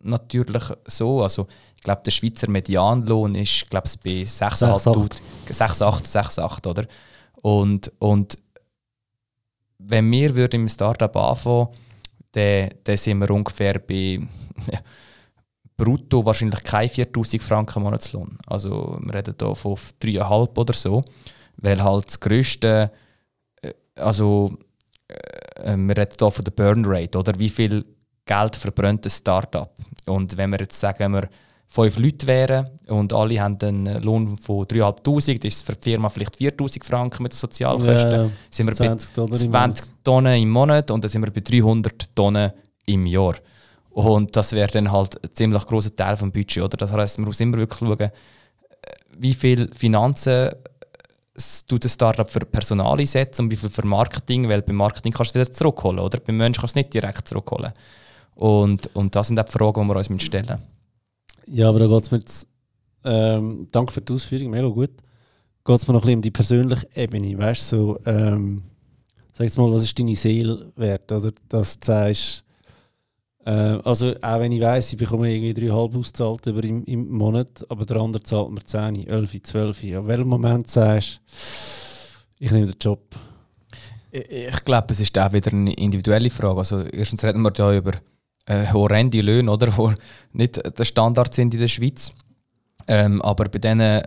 natürlich so. Also, ich glaube, der Schweizer Medianlohn ist glaube ich, bei 6,8, 6,8, oder? Und, und wenn wir würden im Startup anfangen, dann, dann sind wir ungefähr bei brutto wahrscheinlich keine 4000 Franken Monatslohn. Also wir reden hier von 3,5 oder so, weil halt das grösste, äh, also äh, wir reden hier von der Burn Rate, oder wie viel Geld verbrennt ein Startup. Und wenn wir jetzt sagen, wir fünf Leute wären und alle haben einen Lohn von 3'500, das ist für die Firma vielleicht 4'000 Franken mit den Sozialkosten, ja, sind wir 20 bei 20 Tonnen im Monat und dann sind wir bei 300 Tonnen im Jahr. Und das wäre dann halt ein ziemlich grosser Teil des Budgets. Oder? Das heißt, man muss immer wirklich schauen, wie viel Finanzen tut ein Startup für Personal einsetzen und wie viel für Marketing, weil beim Marketing kannst du wieder zurückholen, oder? Beim Menschen kannst du es nicht direkt zurückholen. Und, und das sind auch die Fragen, die wir uns stellen müssen. Ja, aber da geht es mir jetzt, ähm, danke für die Ausführung, mega gut. Geht es mir noch ein bisschen um die persönliche Ebene, weißt du, so, ähm, sag jetzt mal, was ist deine Seele wert, oder? Dass du sagst, also auch wenn ich weiss, ich bekomme irgendwie dreieinhalb ausgezahlt über im, im Monat, aber der andere zahlt mir 10, 11, 12. An welchem Moment sagst du, ich nehme den Job? Ich, glaube, es ist auch wieder eine individuelle Frage. Also erstens reden wir hier über äh, horrende Löhne, oder, die nicht der Standard sind in der Schweiz. Ähm, aber bei denen,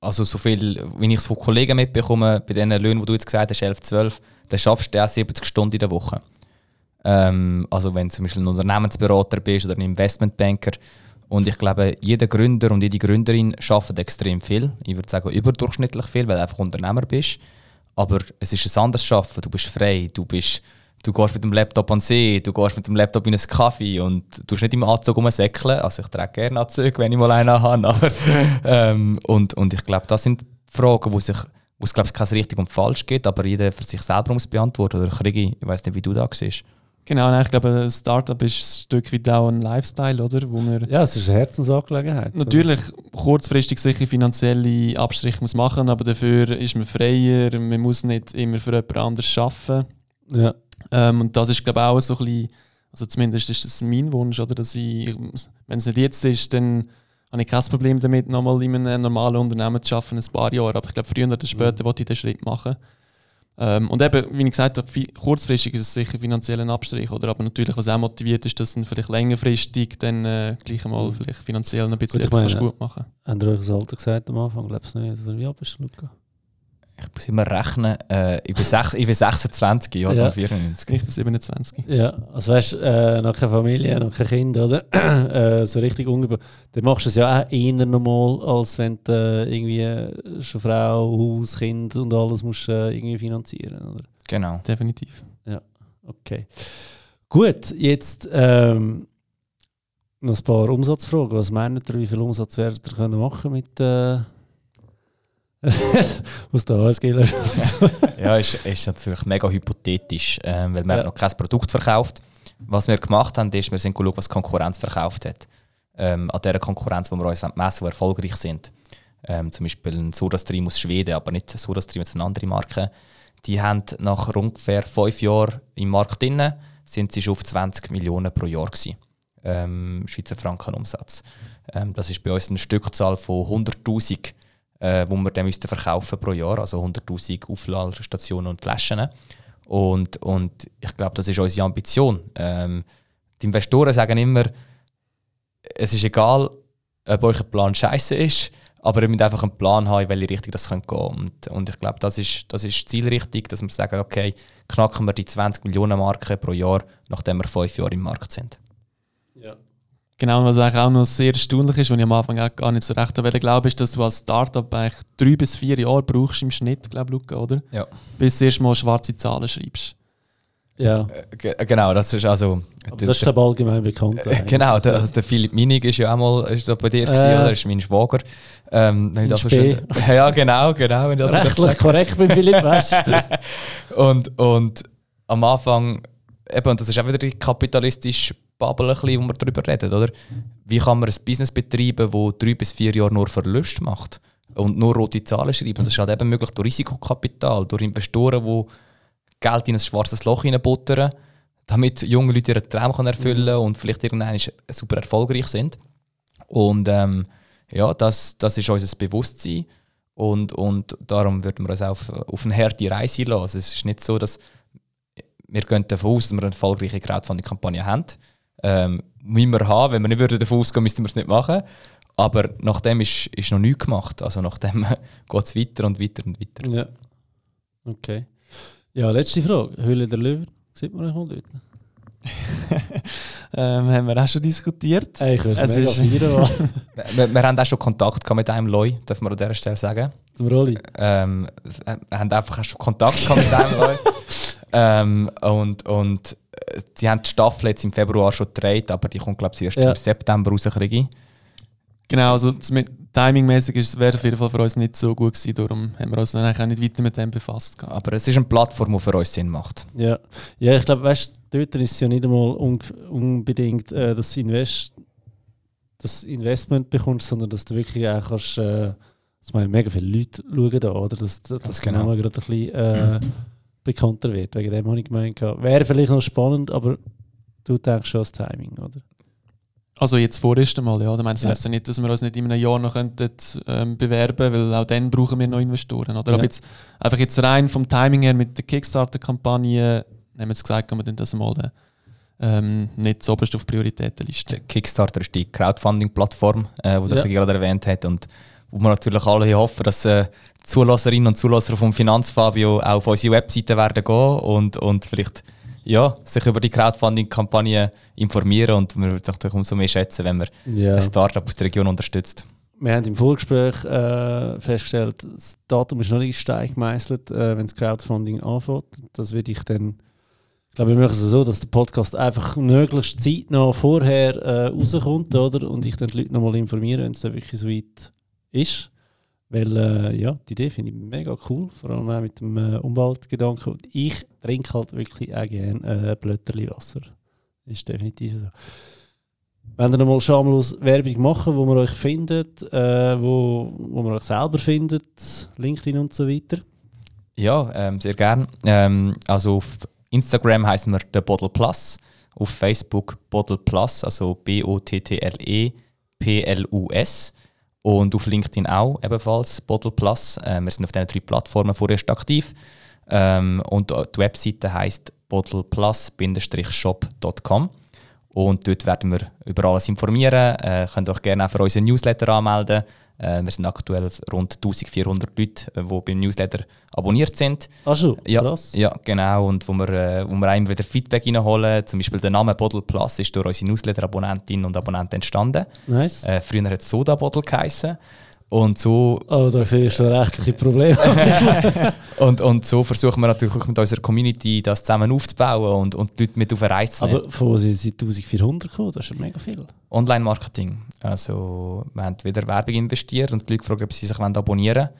also so viel, wie ich es von Kollegen mitbekomme, bei diesen Löhnen, die du jetzt gesagt hast, 11, 12, dann schaffst du auch 70 Stunden in der Woche. Ähm, also wenn du zum Beispiel ein Unternehmensberater bist oder ein Investmentbanker. Und ich glaube, jeder Gründer und jede Gründerin arbeitet extrem viel. Ich würde sagen überdurchschnittlich viel, weil du einfach Unternehmer bist. Aber es ist ein anderes Arbeiten. Du bist frei, du bist du gehst mit dem Laptop an den See, du gehst mit dem Laptop in einen Kaffee und du nicht im Anzug rumsäckeln. Also ich trage gerne Anzug, wenn ich mal einen habe. Aber, ähm, und, und ich glaube, das sind Fragen, wo sich wo es glaube ich kein richtig und falsch gibt, aber jeder für sich selber muss beantworten. Oder Krigi, ich weiß nicht, wie du da siehst. Genau, ich glaube, ein Startup ist ein Stück weit auch ein Lifestyle, oder? Wo wir ja, es ist eine Herzensangelegenheit. Natürlich kurzfristig sicher finanzielle Abstriche muss machen, aber dafür ist man freier, man muss nicht immer für jemand anderes arbeiten. Ja. Ähm, und das ist, glaube ich, auch so ein bisschen, also zumindest ist das mein Wunsch, oder, dass ich, wenn es nicht jetzt ist, dann habe ich kein Problem damit, nochmal in einem normalen Unternehmen zu arbeiten, ein paar Jahre. Aber ich glaube, früher oder später mhm. wollte ich den Schritt machen. Ähm, und eben, wie ich gesagt habe, kurzfristig ist es sicher finanziell ein Abstrich, oder? aber natürlich, was auch motiviert ist, dass dann vielleicht längerfristig dann äh, gleich einmal mhm. vielleicht finanziell ein bisschen gut, meine, gut machen. Haben ihr euch das Alter gesagt am Anfang? Glaubst du nicht? Oder wie alt bist du, Luca? Ich muss immer rechnen, äh, ich, bin sech, ich bin 26, ja, ja. 94. Ich bin 27. Ja, also weißt du, äh, noch keine Familie, noch kein Kind, oder? äh, so richtig ungebaut. Dann machst du es ja auch eher normal, als wenn du äh, irgendwie äh, schon Frau, Haus, Kind und alles musst äh, irgendwie finanzieren, oder? Genau. Definitiv. Ja, okay. Gut, jetzt ähm, noch ein paar Umsatzfragen. Was meint ihr, wie viel Umsatz werdet ihr können machen mit äh, Muss da ASG Ja, ist, ist natürlich mega hypothetisch, ähm, weil wir ja. noch kein Produkt verkauft. Was wir gemacht haben, ist, wir sind geschaut, was die Konkurrenz verkauft hat. Ähm, an der Konkurrenz, wo wir uns messen, wo erfolgreich sind. Ähm, zum Beispiel ein SodaStream aus Schweden, aber nicht SodaStream, jetzt eine andere Marke. Die haben nach ungefähr fünf Jahren im Markt drin, sind sie schon auf 20 Millionen pro Jahr gewesen. Ähm, Schweizer Franken Umsatz. Ähm, das ist bei uns eine Stückzahl von 100'000 äh, wo wir dann müssten verkaufen pro Jahr, also 100'000 Aufladestationen und Flaschen. Und, und ich glaube, das ist unsere Ambition. Ähm, die Investoren sagen immer, es ist egal, ob euer Plan scheiße ist, Aber wir müssen einfach einen Plan haben, in welche Richtung das gehen könnte. Und, und ich glaube, das ist, das ist zielrichtig, dass wir sagen, okay, knacken wir die 20 Millionen Marke pro Jahr, nachdem wir fünf Jahre im Markt sind. Genau, was eigentlich auch noch sehr erstaunlich ist, und ich am Anfang auch gar nicht so recht glaube, ist, dass du als Startup eigentlich drei bis vier Jahre brauchst im Schnitt, glaube Luca, oder? Ja. Bis du erst mal schwarze Zahlen schreibst. Ja, Äh, ge- Genau, das ist also. aber das ist glaube allgemein bekannt. Äh, Genau, der, also der Philipp Minig ist ja auch mal ist da bei dir, gewesen, Äh. oder? Ist mein Schwager. Ähm, wenn ich das so schön, ja, genau, genau. Wenn ich das so Rechtlich korrekt bei Philipp, weißt du? und, und am Anfang, eben, und das ist auch wieder die kapitalistische Bubble, ein bisschen, wo wir darüber reden, oder? Wie kann man ein Business betreiben, das drei bis vier Jahre nur Verlust macht und nur rote Zahlen schreibt? Und das ist halt eben möglich durch Risikokapital, durch Investoren, die Geld in ein schwarzes Loch hineinbuttern, damit junge Leute ihren Traum erfüllen können und vielleicht irgendwann super erfolgreich sind. Und ähm, ja, das, das ist unser Bewusstsein. Und, und darum würden wir uns auch auf, auf eine harte Reise lassen. Also es ist nicht so, dass wir gehen davon aus, dass wir eine erfolgreiche Crowdfunding-Kampagne haben. Ähm, müssen wir haben. Wenn wir nicht würden davon ausgehen, müssten wir es nicht machen. Aber nachdem ist, ist noch nichts gemacht. Also nachdem geht es weiter und weiter und weiter. Ja. Okay. Ja, letzte Frage. Höhle der Löwen. Sieht man euch mal dort? Ähm, haben wir auch schon diskutiert. Ey, ich es mega ist-. Wir, wir haben auch schon Kontakt gehabt mit einem Loi, dürfen wir an dieser Stelle sagen. Zum Rolli. Ähm, wir haben einfach auch schon Kontakt gehabt mit einem Loi. ähm, und, und sie haben die Staffel jetzt im Februar schon gedreht, aber die kommt, glaube ich, erst Ja. im September raus. kriege ich. Genau, also das timingmäßig ist- wäre auf jeden Fall für uns nicht so gut gewesen, darum haben wir uns dann eigentlich auch nicht weiter mit dem befasst. gehabt. Aber es ist eine Plattform, die für uns Sinn macht. Ja. ja, ich glaube, weißt du, dort ist es ja nicht einmal un unbedingt äh, das, Invest das Investment bekommst, sondern dass du wirklich auch kannst, äh, dass man mega viele Leute schauen da, oder? Dass, dass der genau. Gerade ein bisschen äh, bekannter wird. Wegen dem habe ich gemeint, wäre vielleicht noch spannend, aber du denkst schon ans Timing, oder? Also jetzt vorerst einmal, ja. Das Ja. heisst ja nicht, dass wir uns nicht in einem Jahr noch könnten, ähm, bewerben weil auch dann brauchen wir noch Investoren. Oder? Ja. Aber jetzt, einfach jetzt rein vom Timing her mit der Kickstarter-Kampagne, haben wir jetzt gesagt, können wir dann das mal ähm, nicht so oberst auf die Prioritätenliste. Kickstarter ist die Crowdfunding-Plattform, äh, die Ja. der gerade erwähnt hat. Und wo wir natürlich alle hoffen, dass äh, Zulasserinnen und Zulasser vom Finanzfabio auch auf unsere Webseite werden gehen und, und vielleicht ja, sich über die Crowdfunding-Kampagne informieren. Und wir würden es natürlich umso mehr schätzen, wenn man Ja. ein Startup aus der Region unterstützt. Wir haben im Vorgespräch äh, festgestellt, das Datum ist noch nicht in Stein gemeißelt, äh, wenn das Crowdfunding anfängt. Das würde ich dann, ich glaube, wir machen es so, dass der Podcast einfach möglichst zeitnah vorher äh, rauskommt, oder? Und ich dann die Leute nochmal informiere, wenn es dann wirklich so weit ist. Weil, äh, ja, die Idee finde ich mega cool, vor allem auch mit dem äh, Umweltgedanken. Und ich trinke halt wirklich auch gerne äh, Blötterli Wasser. Ist definitiv so. Wenn ihr nochmal schamlos Werbung machen, wo man euch findet, äh, wo, wo man euch selber findet, LinkedIn und so weiter. Ja, ähm, sehr gern. Ähm, also auf Instagram heißen wir The Bottle Plus, auf Facebook Bottle Plus, also B-O-T-T-L-E P-L-U-S und auf LinkedIn auch ebenfalls Bottle Plus. Ähm, wir sind auf diesen drei Plattformen vorerst aktiv ähm, und die Webseite heißt bottleplus-shop.com und dort werden wir über alles informieren. Äh, könnt euch gerne auch für unseren Newsletter anmelden. Äh, wir sind aktuell rund 1400 Leute, äh, die beim Newsletter abonniert sind. Ach schon, Ja, krass. ja, genau. Und wo wir, äh, wo wir immer wieder Feedback reinholen. Zum Beispiel der Name Bottle Plus ist durch unsere Newsletter-Abonnentinnen und Abonnenten entstanden. Nice. Äh, früher hat es Soda Bottle geheißen. Und so, Oh, da siehst du schon rechtliche Probleme. und, und so versuchen wir natürlich auch mit unserer Community das zusammen aufzubauen und, und die Leute mit auf eine Reise zu nehmen. Aber von wo sind sie 1400 gekommen? Das ist ja mega viel. Online-Marketing. Also wir haben wieder Werbung investiert und die Leute fragen, ob sie sich abonnieren wollen.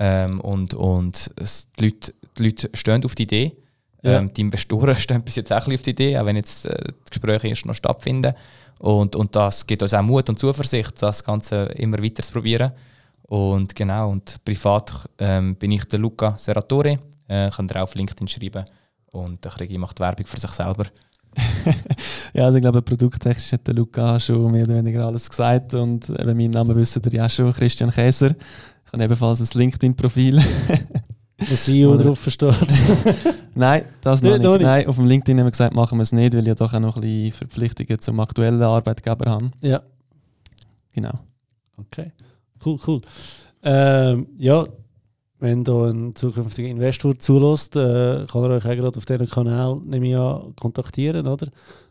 Ähm, und und die, Leute, die Leute stehen auf die Idee. Ja. Ähm, die Investoren stehen bis jetzt auch ein bisschen auf die Idee, auch wenn jetzt äh, die Gespräche erst noch stattfinden. Und, und das gibt uns auch Mut und Zuversicht, das Ganze immer weiter zu probieren. Und genau, und privat ähm, bin ich der Luca Serratore. Äh, könnt ihr auch auf LinkedIn schreiben. Und der Krigi macht Werbung für sich selber. Ja, also ich glaube, produkttechnisch hat der Luca schon mehr oder weniger alles gesagt und eben meinen Namen wissen ihr ja schon, Christian Käser. Ich habe ebenfalls ein LinkedIn-Profil. Wo CEO drauf versteht. Nein, das noch Nicht, nicht. noch nicht? Nein, auf dem LinkedIn haben wir gesagt, machen wir es nicht, weil ich ja doch auch noch ein bisschen Verpflichtungen zum aktuellen Arbeitgeber habe. ja. Genau. Okay. Cool, cool. Ähm, ja, wenn da ein zukünftiger Investor zulässt, äh, kann er euch auch gerade auf diesem Kanal nehme ich an, kontaktieren, oder?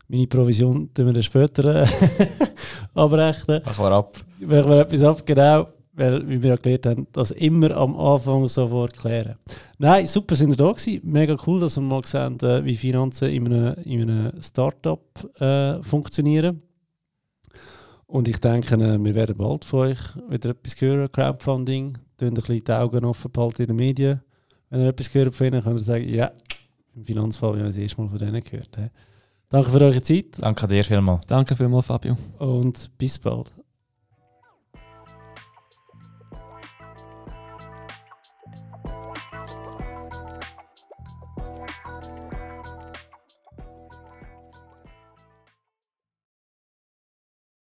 Meine Provision tun wir dann später äh, abrechnen. Machen wir ab. Machen wir etwas ab, genau. Weil, wie wir ja gelernt haben, das immer am Anfang sofort klären. Nein, super sind wir da gewesen. Mega cool, dass wir mal gesehen äh, wie Finanzen in einem, in einem Startup äh, funktionieren. Und ich denke, äh, wir werden bald von euch wieder etwas hören, Crowdfunding. Tun ein bisschen die Augen offen behalten in den Medien. Wenn ihr etwas gehört von ihnen, könnt ihr sagen, ja, im Finanzfall habe ich das erste Mal von denen gehört. He. Danke für eure Zeit Danke dir vielmals. Danke vielmals, Fabio. und bis bald.